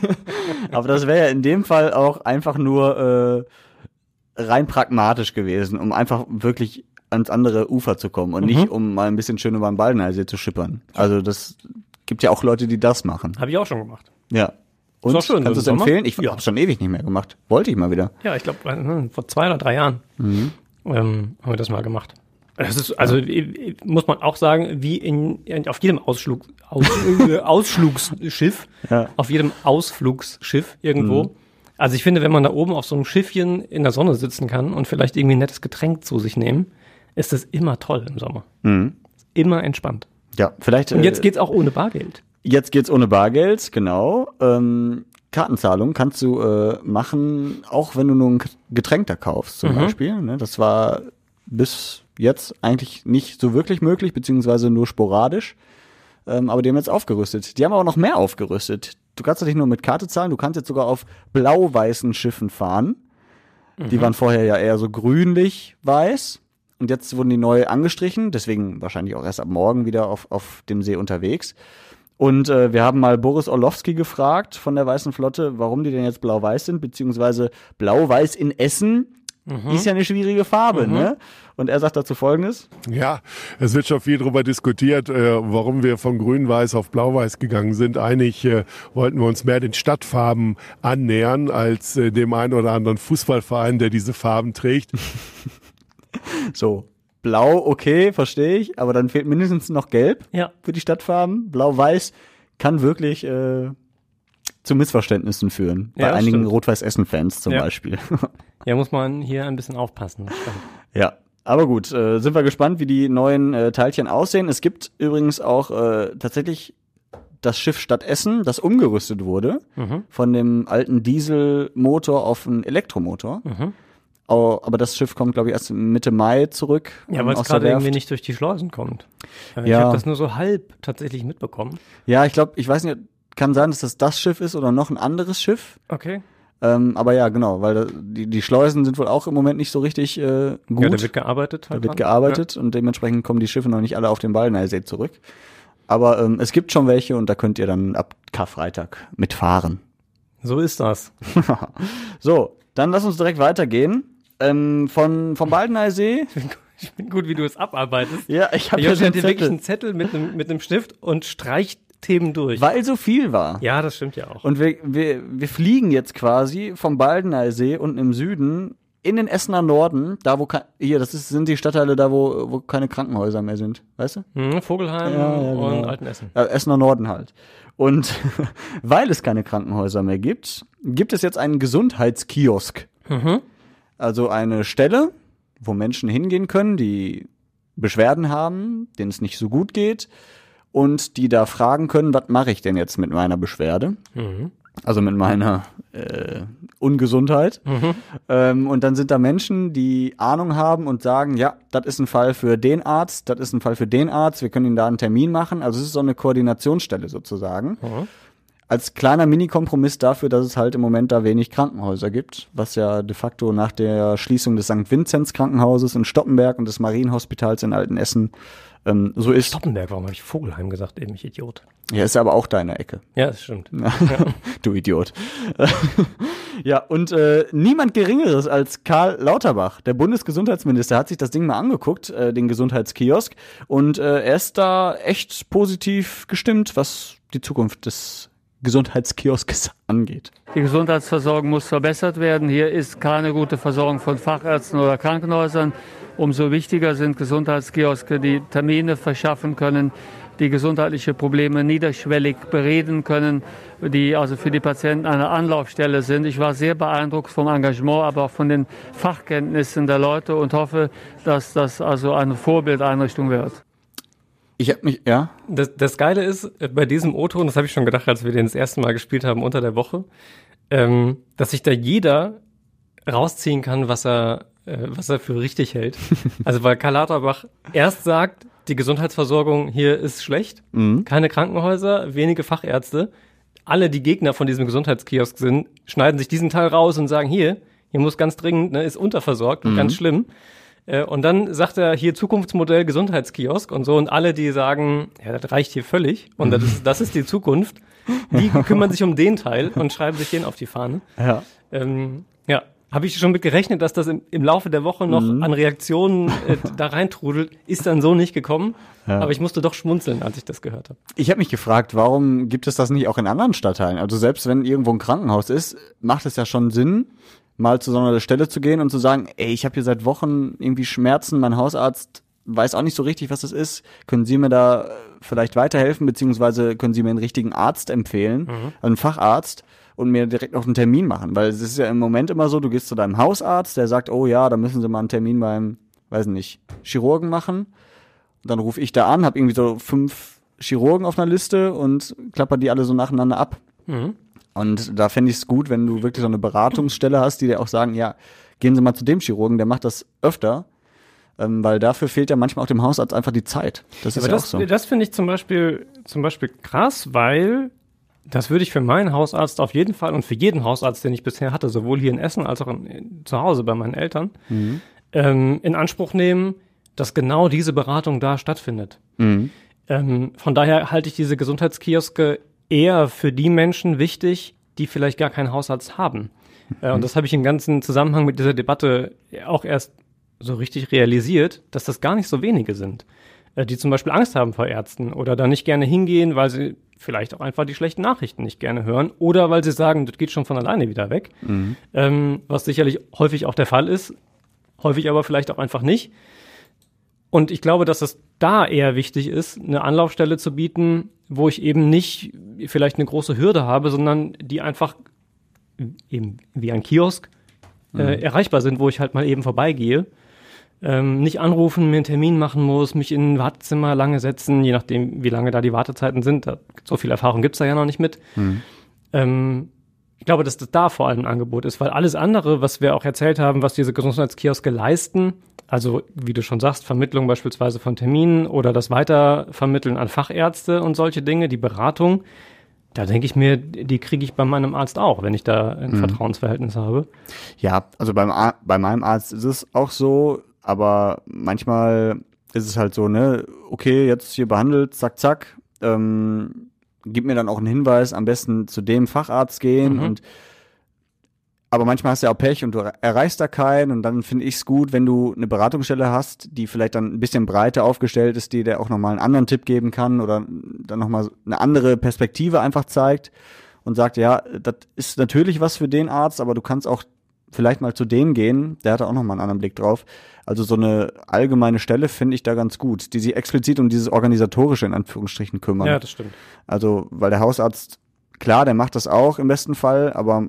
aber das wäre ja in dem Fall auch einfach nur äh, rein pragmatisch gewesen, um einfach wirklich ans andere Ufer zu kommen und nicht um mal ein bisschen schön über den Baldeneysee zu schippern. Also das gibt ja auch Leute, die das machen. Habe ich auch schon gemacht. Ja. Und auch schön, kannst du es empfehlen? Ich Ja. habe schon ewig nicht mehr gemacht. Wollte ich mal wieder. Ja, ich glaube, vor zwei oder drei Jahren Mhm. ähm, haben wir das mal gemacht. Das ist, also äh, muss man auch sagen, wie in, in auf jedem Ausflug, Aus, äh, Ausflugsschiff, Ja. auf jedem Ausflugsschiff irgendwo. Mhm. Also ich finde, wenn man da oben auf so einem Schiffchen in der Sonne sitzen kann und vielleicht irgendwie ein nettes Getränk zu sich nehmen, ist das immer toll im Sommer. Immer entspannt. Ja, vielleicht. Und jetzt äh, geht's auch ohne Bargeld. Jetzt geht's ohne Bargeld, genau. Ähm, Kartenzahlung kannst du äh, machen, auch wenn du nur ein Getränk da kaufst, zum Beispiel. Ne? Das war bis jetzt eigentlich nicht so wirklich möglich, beziehungsweise nur sporadisch. Ähm, aber die haben jetzt aufgerüstet. Die haben aber noch mehr aufgerüstet. Du kannst ja nicht nur mit Karte zahlen, du kannst jetzt sogar auf blau-weißen Schiffen fahren. Die waren vorher ja eher so grünlich-weiß. Und jetzt wurden die neu angestrichen, deswegen wahrscheinlich auch erst ab morgen wieder auf, auf dem See unterwegs. Und äh, wir haben mal Boris Orlowski gefragt von der Weißen Flotte, warum die denn jetzt blau-weiß sind, beziehungsweise blau-weiß in Essen ist ja eine schwierige Farbe, ne? Und er sagt dazu folgendes. Ja, es wird schon viel darüber diskutiert, äh, warum wir von grün-weiß auf blau-weiß gegangen sind. Eigentlich äh, wollten wir uns mehr den Stadtfarben annähern als äh, dem einen oder anderen Fußballverein, der diese Farben trägt. So, blau, okay, verstehe ich, aber dann fehlt mindestens noch gelb Ja. für die Stadtfarben. Blau-weiß kann wirklich äh, zu Missverständnissen führen. Bei Ja, einigen. Rot-Weiß-Essen-Fans zum Ja. Beispiel. Ja, muss man hier ein bisschen aufpassen. Ja, aber gut, äh, sind wir gespannt, wie die neuen äh, Teilchen aussehen. Es gibt übrigens auch äh, tatsächlich das Schiff Stadt Essen, das umgerüstet wurde Mhm. von dem alten Dieselmotor auf einen Elektromotor. Mhm. Au- Aber das Schiff kommt, glaube ich, erst Mitte Mai zurück. Ja, weil es gerade irgendwie nicht durch die Schleusen kommt. Ich Ja. habe das nur so halb tatsächlich mitbekommen. Ja, ich glaube, ich weiß nicht, kann sein, dass das das Schiff ist oder noch ein anderes Schiff. Okay. Ähm, aber ja, genau, weil da, die, die Schleusen sind wohl auch im Moment nicht so richtig äh, gut. Ja, da wird gearbeitet. Da Halt wird dran. gearbeitet und dementsprechend kommen die Schiffe noch nicht alle auf den Baldeneysee zurück. Aber ähm, es gibt schon welche und da könnt ihr dann ab Karfreitag mitfahren. Ja. So ist das. So, dann lass uns direkt weitergehen. Ähm, von, vom Baldeneysee. Ich bin gut, wie du es abarbeitest. Ja, ich habe ja den dir wirklich einen Zettel mit einem, mit einem Stift und streicht Themen durch. weil so viel war. Ja, das stimmt ja auch. Und wir, wir, wir fliegen jetzt quasi vom Baldeneysee unten im Süden in den Essener Norden, da wo hier, das ist, sind die Stadtteile da, wo, wo keine Krankenhäuser mehr sind, weißt du? Hm, Vogelheim Ja, ja, genau. und Altenessen. Äh, Essener Norden halt. Und weil es keine Krankenhäuser mehr gibt, gibt es jetzt einen Gesundheitskiosk. Also eine Stelle, wo Menschen hingehen können, die Beschwerden haben, denen es nicht so gut geht und die da fragen können, was mache ich denn jetzt mit meiner Beschwerde? Also mit meiner äh, Ungesundheit. Ähm, und dann sind da Menschen, die Ahnung haben und sagen, ja, das ist ein Fall für den Arzt, das ist ein Fall für den Arzt, wir können Ihnen da einen Termin machen. Also es ist so eine Koordinationsstelle sozusagen. Als kleiner Mini-Kompromiss dafür, dass es halt im Moment da wenig Krankenhäuser gibt, was ja de facto nach der Schließung des St. Vinzenz Krankenhauses in Stoppenberg und des Marienhospitals in Altenessen ähm, so ist. Stoppenberg, warum habe ich Vogelheim gesagt, eben ich Idiot. Ja, ist aber auch deine Ecke. Ja, das stimmt. du Idiot. ja, und äh, niemand Geringeres als Karl Lauterbach, der Bundesgesundheitsminister, hat sich das Ding mal angeguckt, äh, den Gesundheitskiosk, und äh, er ist da echt positiv gestimmt, was die Zukunft des Gesundheitskiosks angeht. Die Gesundheitsversorgung muss verbessert werden. Hier ist keine gute Versorgung von Fachärzten oder Krankenhäusern. Umso wichtiger sind Gesundheitskioske, die Termine verschaffen können, die gesundheitliche Probleme niederschwellig bereden können, die also für die Patienten eine Anlaufstelle sind. Ich war sehr beeindruckt vom Engagement, aber auch von den Fachkenntnissen der Leute und hoffe, dass das also eine Vorbildeinrichtung wird. Ich habe mich, ja, Das, das Geile ist, äh, bei diesem O-Ton, das habe ich schon gedacht, als wir den das erste Mal gespielt haben unter der Woche, ähm, dass sich da jeder rausziehen kann, was er, äh, was er für richtig hält. also weil Karl Lauterbach erst sagt, die Gesundheitsversorgung hier ist schlecht, Mhm. keine Krankenhäuser, wenige Fachärzte. Alle, die Gegner von diesem Gesundheitskiosk sind, schneiden sich diesen Teil raus und sagen, hier, hier muss ganz dringend, ne, ist unterversorgt, Mhm. ganz schlimm. Äh, Und dann sagt er hier Zukunftsmodell Gesundheitskiosk und so und alle, die sagen, ja, das reicht hier völlig und das ist, das ist die Zukunft, die kümmern sich um den Teil und schreiben sich den auf die Fahne. Ja. Ähm, ja, habe ich schon mit gerechnet, dass das im, im Laufe der Woche noch Mhm. an Reaktionen äh, da reintrudelt. Ist dann so nicht gekommen, Ja. aber ich musste doch schmunzeln, als ich das gehört habe. Ich habe mich gefragt, warum gibt es das nicht auch in anderen Stadtteilen? Also selbst wenn irgendwo ein Krankenhaus ist, macht es ja schon Sinn, mal zu so einer Stelle zu gehen und zu sagen, ey, ich habe hier seit Wochen irgendwie Schmerzen, mein Hausarzt weiß auch nicht so richtig, was das ist. Können Sie mir da äh, vielleicht weiterhelfen, beziehungsweise können Sie mir einen richtigen Arzt empfehlen, also einen Facharzt und mir direkt auch einen Termin machen? Weil es ist ja im Moment immer so, du gehst zu deinem Hausarzt, der sagt, oh ja, da müssen Sie mal einen Termin beim, weiß nicht, Chirurgen machen. Und dann rufe ich da an, habe irgendwie so fünf Chirurgen auf einer Liste und klapper die alle so nacheinander ab. Mhm. Und da fände ich es gut, wenn du wirklich so eine Beratungsstelle hast, die dir auch sagen, ja, gehen Sie mal zu dem Chirurgen, der macht das öfter. Ähm, weil dafür fehlt ja manchmal auch dem Hausarzt einfach die Zeit. Das ist aber ja das, auch so. das finde ich zum Beispiel, zum Beispiel krass, weil das würde ich für meinen Hausarzt auf jeden Fall und für jeden Hausarzt, den ich bisher hatte, sowohl hier in Essen als auch in, zu Hause bei meinen Eltern, Mhm. ähm, in Anspruch nehmen, dass genau diese Beratung da stattfindet. Mhm. Ähm, von daher halte ich diese Gesundheitskioske eher für die Menschen wichtig, die vielleicht gar keinen Hausarzt haben. Äh, und das habe ich im ganzen Zusammenhang mit dieser Debatte auch erst so richtig realisiert, dass das gar nicht so wenige sind, äh, die zum Beispiel Angst haben vor Ärzten oder da nicht gerne hingehen, weil sie vielleicht auch einfach die schlechten Nachrichten nicht gerne hören oder weil sie sagen, das geht schon von alleine wieder weg, Mhm. ähm, was sicherlich häufig auch der Fall ist, häufig aber vielleicht auch einfach nicht. Und ich glaube, dass es da eher wichtig ist, eine Anlaufstelle zu bieten, wo ich eben nicht vielleicht eine große Hürde habe, sondern die einfach eben wie ein Kiosk äh, Mhm. erreichbar sind, wo ich halt mal eben vorbeigehe. Ähm, nicht anrufen, mir einen Termin machen muss, mich in ein Wartezimmer lange setzen, je nachdem, wie lange da die Wartezeiten sind. Da, so viel Erfahrung gibt's da ja noch nicht mit. Mhm. Ähm, ich glaube, dass das da vor allem ein Angebot ist, weil alles andere, was wir auch erzählt haben, was diese Gesundheitskioske leisten, also wie du schon sagst, Vermittlung beispielsweise von Terminen oder das Weitervermitteln an Fachärzte und solche Dinge, die Beratung, da denke ich mir, die kriege ich bei meinem Arzt auch, wenn ich da ein Mhm. Vertrauensverhältnis habe. Ja, also beim Ar bei meinem Arzt ist es auch so, aber manchmal ist es halt so, ne, okay, jetzt hier behandelt, zack, zack, ähm, gib mir dann auch einen Hinweis, am besten zu dem Facharzt gehen Mhm. und aber manchmal hast du ja auch Pech und du erreichst da keinen und dann finde ich es gut, wenn du eine Beratungsstelle hast, die vielleicht dann ein bisschen breiter aufgestellt ist, die dir auch nochmal einen anderen Tipp geben kann oder dann nochmal eine andere Perspektive einfach zeigt und sagt, ja, das ist natürlich was für den Arzt, aber du kannst auch vielleicht mal zu dem gehen, der hat da auch nochmal einen anderen Blick drauf. Also so eine allgemeine Stelle finde ich da ganz gut, die sich explizit um dieses Organisatorische in Anführungsstrichen kümmern. Ja, das stimmt. Also, weil der Hausarzt, klar, der macht das auch im besten Fall, aber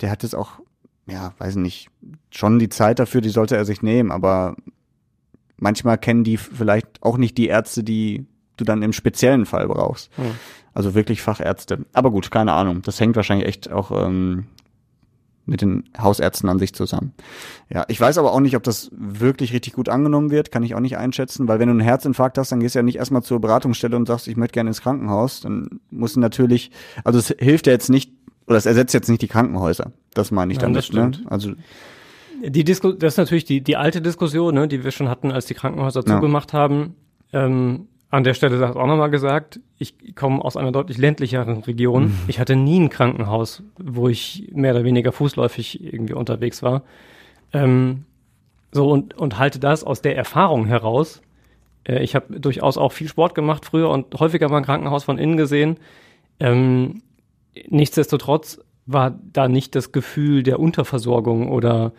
der hat jetzt auch, ja, weiß nicht, schon die Zeit dafür, die sollte er sich nehmen, aber manchmal kennen die vielleicht auch nicht die Ärzte, die du dann im speziellen Fall brauchst. Hm. Also wirklich Fachärzte. Aber gut, keine Ahnung. Das hängt wahrscheinlich echt auch ähm, mit den Hausärzten an sich zusammen. Ja, ich weiß aber auch nicht, ob das wirklich richtig gut angenommen wird, kann ich auch nicht einschätzen, weil wenn du einen Herzinfarkt hast, dann gehst du ja nicht erstmal zur Beratungsstelle und sagst, ich möchte gerne ins Krankenhaus, dann musst du natürlich, also es hilft ja jetzt nicht, oder es ersetzt jetzt nicht die Krankenhäuser. Das meine ich Nein, damit. Ne? Also Die Disku das ist natürlich die, die alte Diskussion, ne, die wir schon hatten, als die Krankenhäuser Ja. zugemacht haben. Ähm, an der Stelle sagt auch nochmal gesagt, ich komme aus einer deutlich ländlicheren Region. Mhm. Ich hatte nie ein Krankenhaus, wo ich mehr oder weniger fußläufig irgendwie unterwegs war. Ähm, so und, und halte das aus der Erfahrung heraus. Äh, ich habe durchaus auch viel Sport gemacht früher und häufiger mal ein Krankenhaus von innen gesehen. Ähm, nichtsdestotrotz war da nicht das Gefühl der Unterversorgung oder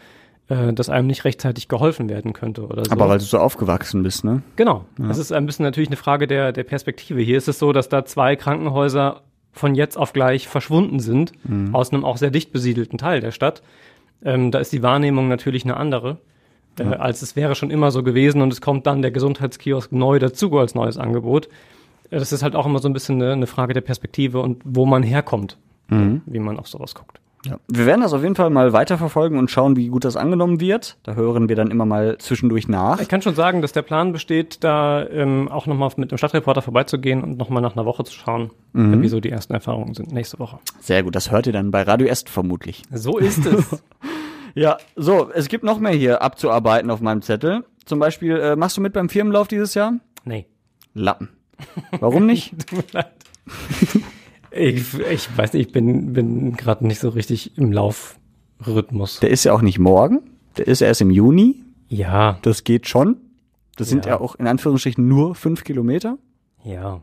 äh, dass einem nicht rechtzeitig geholfen werden könnte oder so. aber weil du so aufgewachsen bist, ne? Genau. Ja. Das ist ein bisschen natürlich eine Frage der, der Perspektive. Hier ist es so, dass da zwei Krankenhäuser von jetzt auf gleich verschwunden sind, Mhm. aus einem auch sehr dicht besiedelten Teil der Stadt. Ähm, da ist die Wahrnehmung natürlich eine andere, äh, Ja. als es wäre schon immer so gewesen und es kommt dann der Gesundheitskiosk neu dazu als neues Angebot. Äh, Das ist halt auch immer so ein bisschen eine, eine Frage der Perspektive und wo man herkommt, Mhm. wie man auf sowas guckt. Ja. Wir werden das auf jeden Fall mal weiterverfolgen und schauen, wie gut das angenommen wird. Da hören wir dann immer mal zwischendurch nach. Ich kann schon sagen, dass der Plan besteht, da ähm, auch nochmal mit dem Stadtreporter vorbeizugehen und nochmal nach einer Woche zu schauen, Mhm. wie so die ersten Erfahrungen sind nächste Woche. Sehr gut, das hört ihr dann bei Radio Est vermutlich. So ist es. Ja, so, es gibt noch mehr hier abzuarbeiten auf meinem Zettel. Zum Beispiel, äh, machst du mit beim Firmenlauf dieses Jahr? nee. Lappen. Warum nicht? Tut mir leid. Ich, ich weiß nicht, ich bin, bin gerade nicht so richtig im Laufrhythmus. Der ist ja auch nicht morgen. Der ist erst im Juni. Ja, Das geht schon. Das sind Ja. ja auch in Anführungsstrichen nur fünf Kilometer. ja.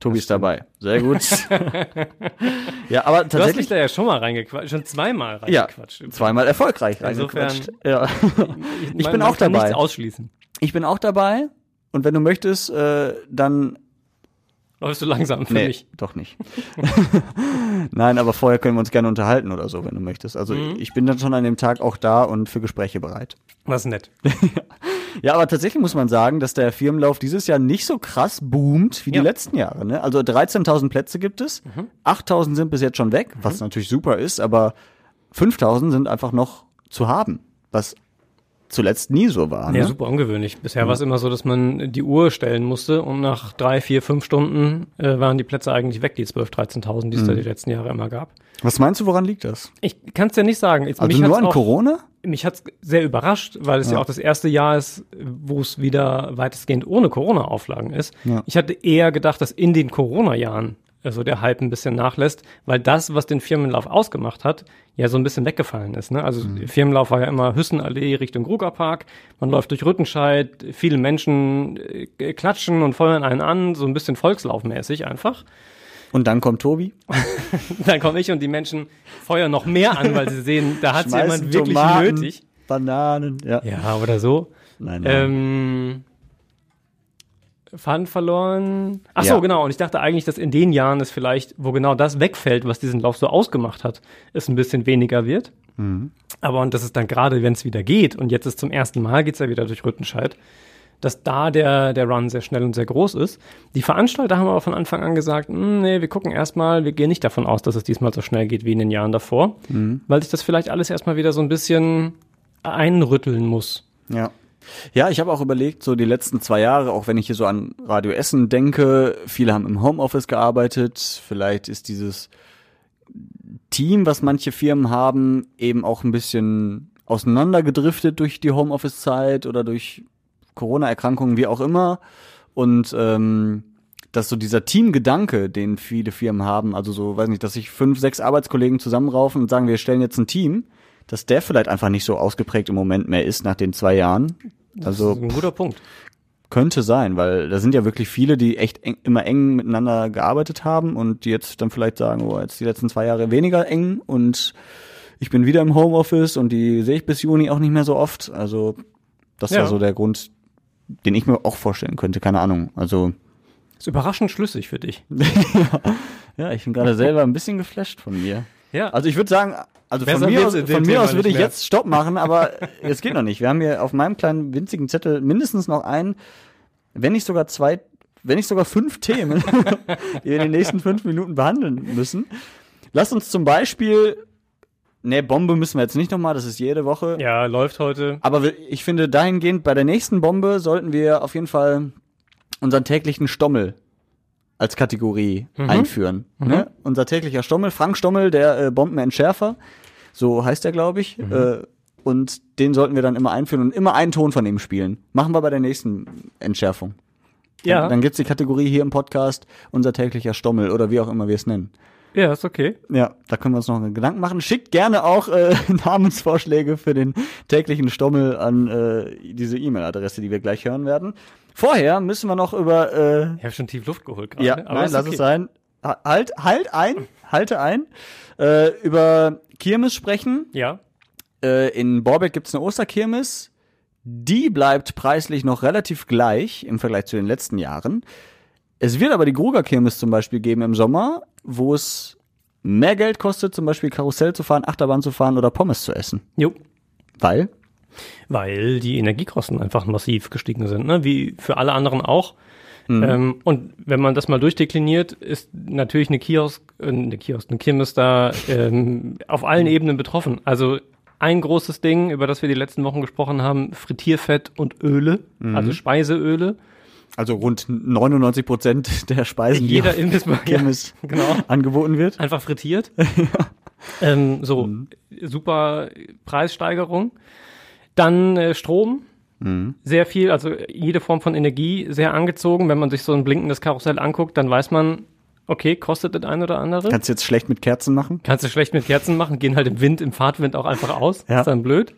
Tobi ist dabei. Sehr gut. ja, aber Du hast mich tatsächlich da ja schon mal reingequatscht, schon zweimal ja, reingequatscht. zweimal erfolgreich Insofern- reingequatscht. Ja. Ich man- bin man auch dabei. Nichts ausschließen. Ich bin auch dabei. Und wenn du möchtest, äh, dann Läufst du langsam für nee, mich. doch nicht. Nein, aber vorher können wir uns gerne unterhalten oder so, wenn du möchtest. Also Mhm. ich bin dann schon an dem Tag auch da und für Gespräche bereit. Ist nett. Ja, aber tatsächlich muss man sagen, dass der Firmenlauf dieses Jahr nicht so krass boomt wie die Ja. letzten Jahre. Ne? Also 13.000 Plätze gibt es, Mhm. 8.000 sind bis jetzt schon weg, was natürlich super ist, aber 5.000 sind einfach noch zu haben, was zuletzt nie so war. Ne? Ja, super ungewöhnlich. Bisher war es immer so, dass man die Uhr stellen musste und nach drei, vier, fünf Stunden äh, waren die Plätze eigentlich weg, die 12.000, 13.000, die es Mhm. da die letzten Jahre immer gab. Was meinst du, woran liegt das? Ich kann es dir nicht sagen. Jetzt, Also nur an auch, Corona? Mich hat's sehr überrascht, weil es ja. Ja. auch das erste Jahr ist, wo es wieder weitestgehend ohne Corona-Auflagen ist. Ja. Ich hatte eher gedacht, dass in den Corona-Jahren also der Hype ein bisschen nachlässt, weil das, was den Firmenlauf ausgemacht hat, ja so ein bisschen weggefallen ist. Ne? Also Mhm. der Firmenlauf war ja immer Hüssenallee Richtung Grugerpark. Man läuft durch Rüttenscheid, viele Menschen äh, klatschen und feuern einen an, so ein bisschen volkslaufmäßig einfach. Und dann kommt Tobi. Dann komme ich und die Menschen feuern noch mehr an, weil sie sehen, da hat jemand wirklich Tomaten, nötig. Bananen, ja. Ja, oder so. Nein, nein. Ähm, Faden verloren. Ach so, Ja. genau. Und ich dachte eigentlich, dass in den Jahren es vielleicht, wo genau das wegfällt, was diesen Lauf so ausgemacht hat, es ein bisschen weniger wird. Mhm. Aber und das ist dann gerade, wenn es wieder geht, und jetzt ist zum ersten Mal geht's ja wieder durch Rüttenscheid, dass da der, der Run sehr schnell und sehr groß ist. Die Veranstalter haben aber von Anfang an gesagt, "Hm, nee, wir gucken erstmal, wir gehen nicht davon aus, dass es diesmal so schnell geht wie in den Jahren davor, Mhm. weil sich das vielleicht alles erstmal wieder so ein bisschen einrütteln muss. Ja. Ja, ich habe auch überlegt, so die letzten zwei Jahre, auch wenn ich hier so an Radio Essen denke, viele haben im Homeoffice gearbeitet, vielleicht ist dieses Team, was manche Firmen haben, eben auch ein bisschen auseinandergedriftet durch die Homeoffice-Zeit oder durch Corona-Erkrankungen, wie auch immer. Und ähm, dass so dieser Teamgedanke, den viele Firmen haben, also so, weiß nicht, dass sich fünf, sechs Arbeitskollegen zusammenraufen und sagen, wir stellen jetzt ein Team, dass der vielleicht einfach nicht so ausgeprägt im Moment mehr ist nach den zwei Jahren. Also Das ist ein guter Punkt. könnte sein, weil da sind ja wirklich viele, die echt eng, immer eng miteinander gearbeitet haben und die jetzt dann vielleicht sagen, oh, jetzt die letzten zwei Jahre weniger eng und ich bin wieder im Homeoffice und die sehe ich bis Juni auch nicht mehr so oft. Also das Ja. war so der Grund, den ich mir auch vorstellen könnte, keine Ahnung. Also Ist überraschend schlüssig für dich. ja, ich bin gerade selber ein bisschen geflasht von mir. Ja. Also ich würde sagen, also Besser von mir aus, von mir aus würde ich mehr. jetzt Stopp machen, aber es geht noch nicht. Wir haben hier auf meinem kleinen winzigen Zettel mindestens noch ein, wenn nicht sogar zwei, wenn nicht sogar fünf Themen, die wir in den nächsten fünf Minuten behandeln müssen. Lasst uns zum Beispiel, ne, Bombe müssen wir jetzt nicht nochmal, das ist jede Woche. Ja, läuft heute. Aber ich finde dahingehend, bei der nächsten Bombe sollten wir auf jeden Fall unseren täglichen Stommel als Kategorie Mhm. einführen. Ne? Unser täglicher Stommel, Frank Stommel, der äh, Bombenentschärfer, so heißt er, glaube ich. Mhm. Äh, und den sollten wir dann immer einführen und immer einen Ton von ihm spielen. Machen wir bei der nächsten Entschärfung. Ja. Dann, dann gibt's die Kategorie hier im Podcast, unser täglicher Stommel oder wie auch immer wir es nennen. Ja, ist okay. Ja, da können wir uns noch einen Gedanken machen. Schickt gerne auch äh, Namensvorschläge für den täglichen Stommel an äh, diese E-Mail-Adresse, die wir gleich hören werden. Vorher müssen wir noch über äh, Ich habe schon tief Luft geholt gerade. ja, aber nein, lass okay. es sein. Ha- Halt, halt ein, halte ein. Äh, über Kirmes sprechen. Ja. Äh, in Borbeck gibt's eine Osterkirmes. Die bleibt preislich noch relativ gleich im Vergleich zu den letzten Jahren. Es wird aber die Gruger-Kirmes zum Beispiel geben im Sommer, wo es mehr Geld kostet, zum Beispiel Karussell zu fahren, Achterbahn zu fahren oder Pommes zu essen. Jo. Weil? Weil die Energiekosten einfach massiv gestiegen sind, ne? wie für alle anderen auch. Mhm. Ähm, und wenn man das mal durchdekliniert, ist natürlich eine Kiosk, äh, eine Kiosk, eine Kirmes da ähm, auf allen Ebenen betroffen. Also ein großes Ding, über das wir die letzten Wochen gesprochen haben, Frittierfett und Öle, mhm. also Speiseöle. Also rund 99 Prozent der Speisen, Jeder die auf Kirmes ja, genau. angeboten wird. Einfach frittiert. ähm, so, mhm. super Preissteigerung. Dann äh, Strom. Mhm. Sehr viel, also jede Form von Energie sehr angezogen. Wenn man sich so ein blinkendes Karussell anguckt, dann weiß man, okay, kostet das ein oder andere. Kannst du jetzt schlecht mit Kerzen machen? Kannst du schlecht mit Kerzen machen, gehen halt im Wind, im Fahrtwind auch einfach aus. Ja. Ist dann blöd.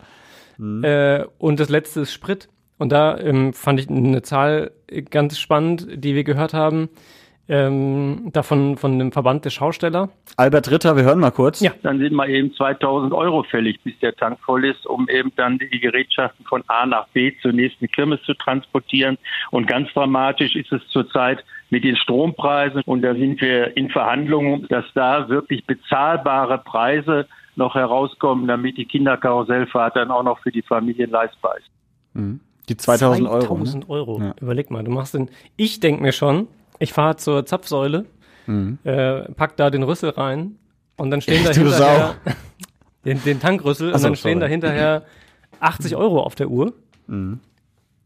Mhm. Äh, und das letzte ist Sprit. Und da ähm, fand ich eine Zahl ganz spannend, die wir gehört haben ähm, davon von dem Verband der Schausteller. Albert Ritter, wir hören mal kurz. Ja. Dann sind wir eben 2000 Euro fällig, bis der Tank voll ist, um eben dann die Gerätschaften von A nach B zur nächsten Kirmes zu transportieren. Und ganz dramatisch ist es zurzeit mit den Strompreisen. Und da sind wir in Verhandlungen, dass da wirklich bezahlbare Preise noch herauskommen, damit die Kinderkarussellfahrt dann auch noch für die Familien leistbar ist. Mhm. Die 2000 Euro. 2000 Euro. Ne? Überleg mal, du machst den. Ich denke mir schon, ich fahre zur Zapfsäule, mhm. äh, pack da den Rüssel rein und dann stehen da hinterher den, den Tankrüssel und dann stehen sorry. da hinterher 80 Euro auf der Uhr. Mhm.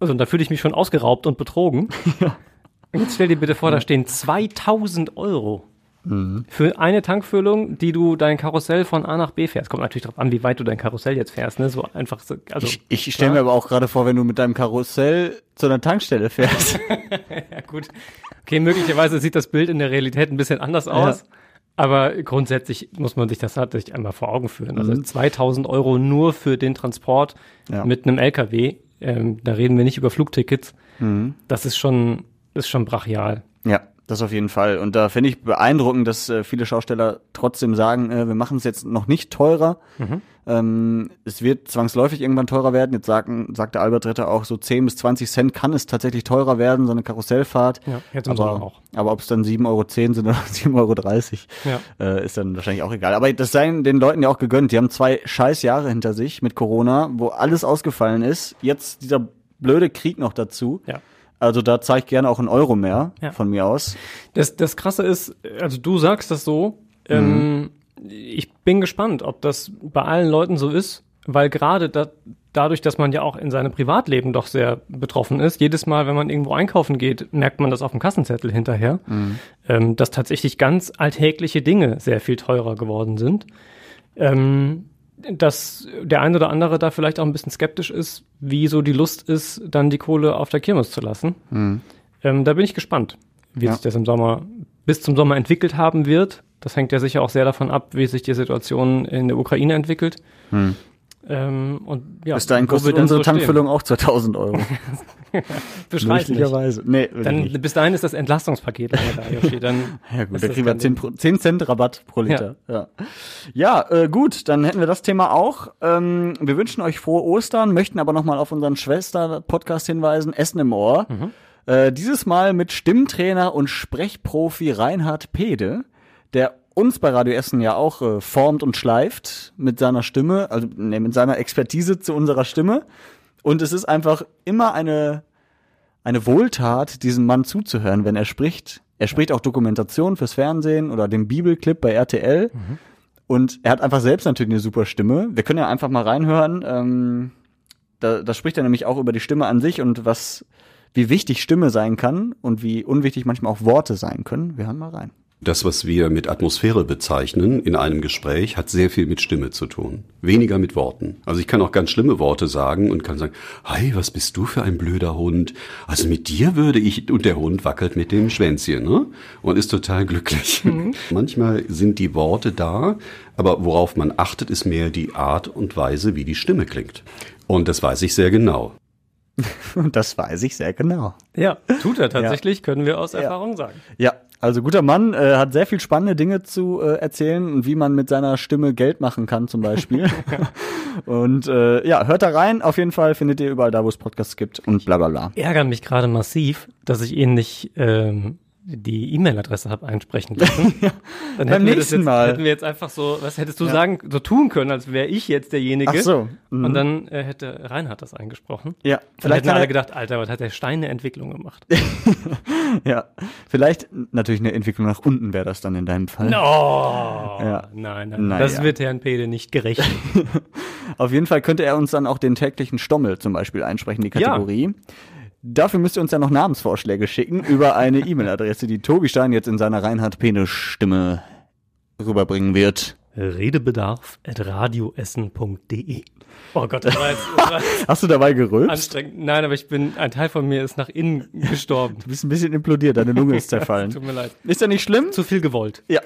Also und da fühle ich mich schon ausgeraubt und betrogen. Jetzt stell dir bitte vor, da stehen 2000 Euro. Mhm. Für eine Tankfüllung, die du dein Karussell von A nach B fährst. Kommt natürlich darauf an, wie weit du dein Karussell jetzt fährst. Ne? So einfach so, also, ich ich stelle mir aber auch gerade vor, wenn du mit deinem Karussell zu einer Tankstelle fährst. ja, gut. Okay, möglicherweise sieht das Bild in der Realität ein bisschen anders aus. Ja. Aber grundsätzlich muss man sich das tatsächlich einmal vor Augen führen. Also 2000 mhm. Euro nur für den Transport ja. mit einem LKW. Ähm, da reden wir nicht über Flugtickets. Mhm. Das ist schon, ist schon brachial. Das auf jeden Fall. Und da finde ich beeindruckend, dass äh, viele Schausteller trotzdem sagen, äh, wir machen es jetzt noch nicht teurer. Mhm. Ähm, es wird zwangsläufig irgendwann teurer werden. Jetzt sagen, sagte Albert Ritter auch, so 10 bis 20 Cent kann es tatsächlich teurer werden, so eine Karussellfahrt. Ja, jetzt aber, auch. aber ob es dann 7,10 Euro sind oder 7,30 Euro, ja. äh, ist dann wahrscheinlich auch egal. Aber das sei den Leuten ja auch gegönnt. Die haben zwei scheiß Jahre hinter sich mit Corona, wo alles ausgefallen ist. Jetzt dieser blöde Krieg noch dazu. Ja. Also da zeige ich gerne auch einen Euro mehr ja. von mir aus. Das, das Krasse ist, also du sagst das so, ähm, mhm. ich bin gespannt, ob das bei allen Leuten so ist, weil gerade da, dadurch, dass man ja auch in seinem Privatleben doch sehr betroffen ist, jedes Mal, wenn man irgendwo einkaufen geht, merkt man das auf dem Kassenzettel hinterher, mhm. ähm, dass tatsächlich ganz alltägliche Dinge sehr viel teurer geworden sind. Ähm, dass der eine oder andere da vielleicht auch ein bisschen skeptisch ist, wie so die Lust ist, dann die Kohle auf der Kirmes zu lassen. Mhm. Ähm, da bin ich gespannt, wie ja. sich das im Sommer bis zum Sommer entwickelt haben wird. Das hängt ja sicher auch sehr davon ab, wie sich die Situation in der Ukraine entwickelt. Mhm. Ähm, und ja, Bis dahin kostet unsere so Tankfüllung stehen. auch 2000 Euro. Möglicherweise. Nee, dann, nicht. bis dahin ist das Entlastungspaket, da. Dann ja gut, da kriegen wir 10, 10, Cent Rabatt pro Liter. Ja, ja. ja äh, gut, dann hätten wir das Thema auch. Ähm, wir wünschen euch frohe Ostern, möchten aber nochmal auf unseren Schwester-Podcast hinweisen, Essen im Ohr. Mhm. Äh, dieses Mal mit Stimmtrainer und Sprechprofi Reinhard Pede, der uns bei Radio Essen ja auch äh, formt und schleift mit seiner Stimme, also ne, mit seiner Expertise zu unserer Stimme. Und es ist einfach immer eine, eine Wohltat, diesem Mann zuzuhören, wenn er spricht. Er spricht auch Dokumentation fürs Fernsehen oder den Bibelclip bei RTL. Mhm. Und er hat einfach selbst natürlich eine super Stimme. Wir können ja einfach mal reinhören. Ähm, da, da spricht er nämlich auch über die Stimme an sich und was, wie wichtig Stimme sein kann und wie unwichtig manchmal auch Worte sein können. Wir hören mal rein. Das, was wir mit Atmosphäre bezeichnen in einem Gespräch, hat sehr viel mit Stimme zu tun. Weniger mit Worten. Also ich kann auch ganz schlimme Worte sagen und kann sagen, hey, was bist du für ein blöder Hund? Also mit dir würde ich, und der Hund wackelt mit dem Schwänzchen, ne? Und ist total glücklich. Mhm. Manchmal sind die Worte da, aber worauf man achtet, ist mehr die Art und Weise, wie die Stimme klingt. Und das weiß ich sehr genau. das weiß ich sehr genau. Ja, tut er tatsächlich, ja. können wir aus Erfahrung ja. sagen. Ja, also guter Mann, äh, hat sehr viel spannende Dinge zu äh, erzählen und wie man mit seiner Stimme Geld machen kann zum Beispiel. und äh, ja, hört da rein. Auf jeden Fall findet ihr überall da, wo es Podcasts gibt und bla bla bla. Ich ärgere mich gerade massiv, dass ich ihn nicht ähm, die E-Mail-Adresse habe einsprechen lassen, dann beim hätten wir, das jetzt, Mal. hätten wir jetzt einfach so, was hättest du Ja. sagen, so tun können, als wäre ich jetzt derjenige. Ach so, mhm. Und dann äh, hätte Reinhard das eingesprochen. Ja, Dann vielleicht hätten alle er- gedacht, Alter, was hat der Stein eine Entwicklung gemacht? Ja, vielleicht natürlich eine Entwicklung nach unten wäre das dann in deinem Fall. No! Ja. Nein, nein, Naja. das wird Herrn Pede nicht gerecht. Auf jeden Fall könnte er uns dann auch den täglichen Stommel zum Beispiel einsprechen, die Ja. Dafür müsst ihr uns ja noch Namensvorschläge schicken über eine E-Mail-Adresse, die Tobi Stein jetzt in seiner Reinhard-Pene-Stimme rüberbringen wird. Redebedarf at radioessen.de. Oh Gott, das war jetzt das war Hast du dabei gerülpst? anstrengend. Nein, aber ich bin, ein Teil von mir ist nach innen gestorben. Du bist ein bisschen implodiert, deine Lunge ist zerfallen. Tut mir leid. Ist ja nicht schlimm. Zu viel gewollt. Ja.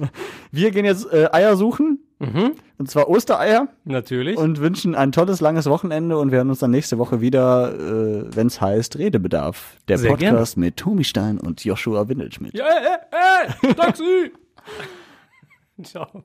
Wir gehen jetzt äh, Eier suchen. Und zwar Ostereier. Natürlich. Und wünschen ein tolles, langes Wochenende und wir hören uns dann nächste Woche wieder, äh, wenn es heißt Redebedarf. Der Sehr Podcast mit Tobi Stein und Joshua Windelschmidt. Ja, äh, äh, Taxi! Ciao.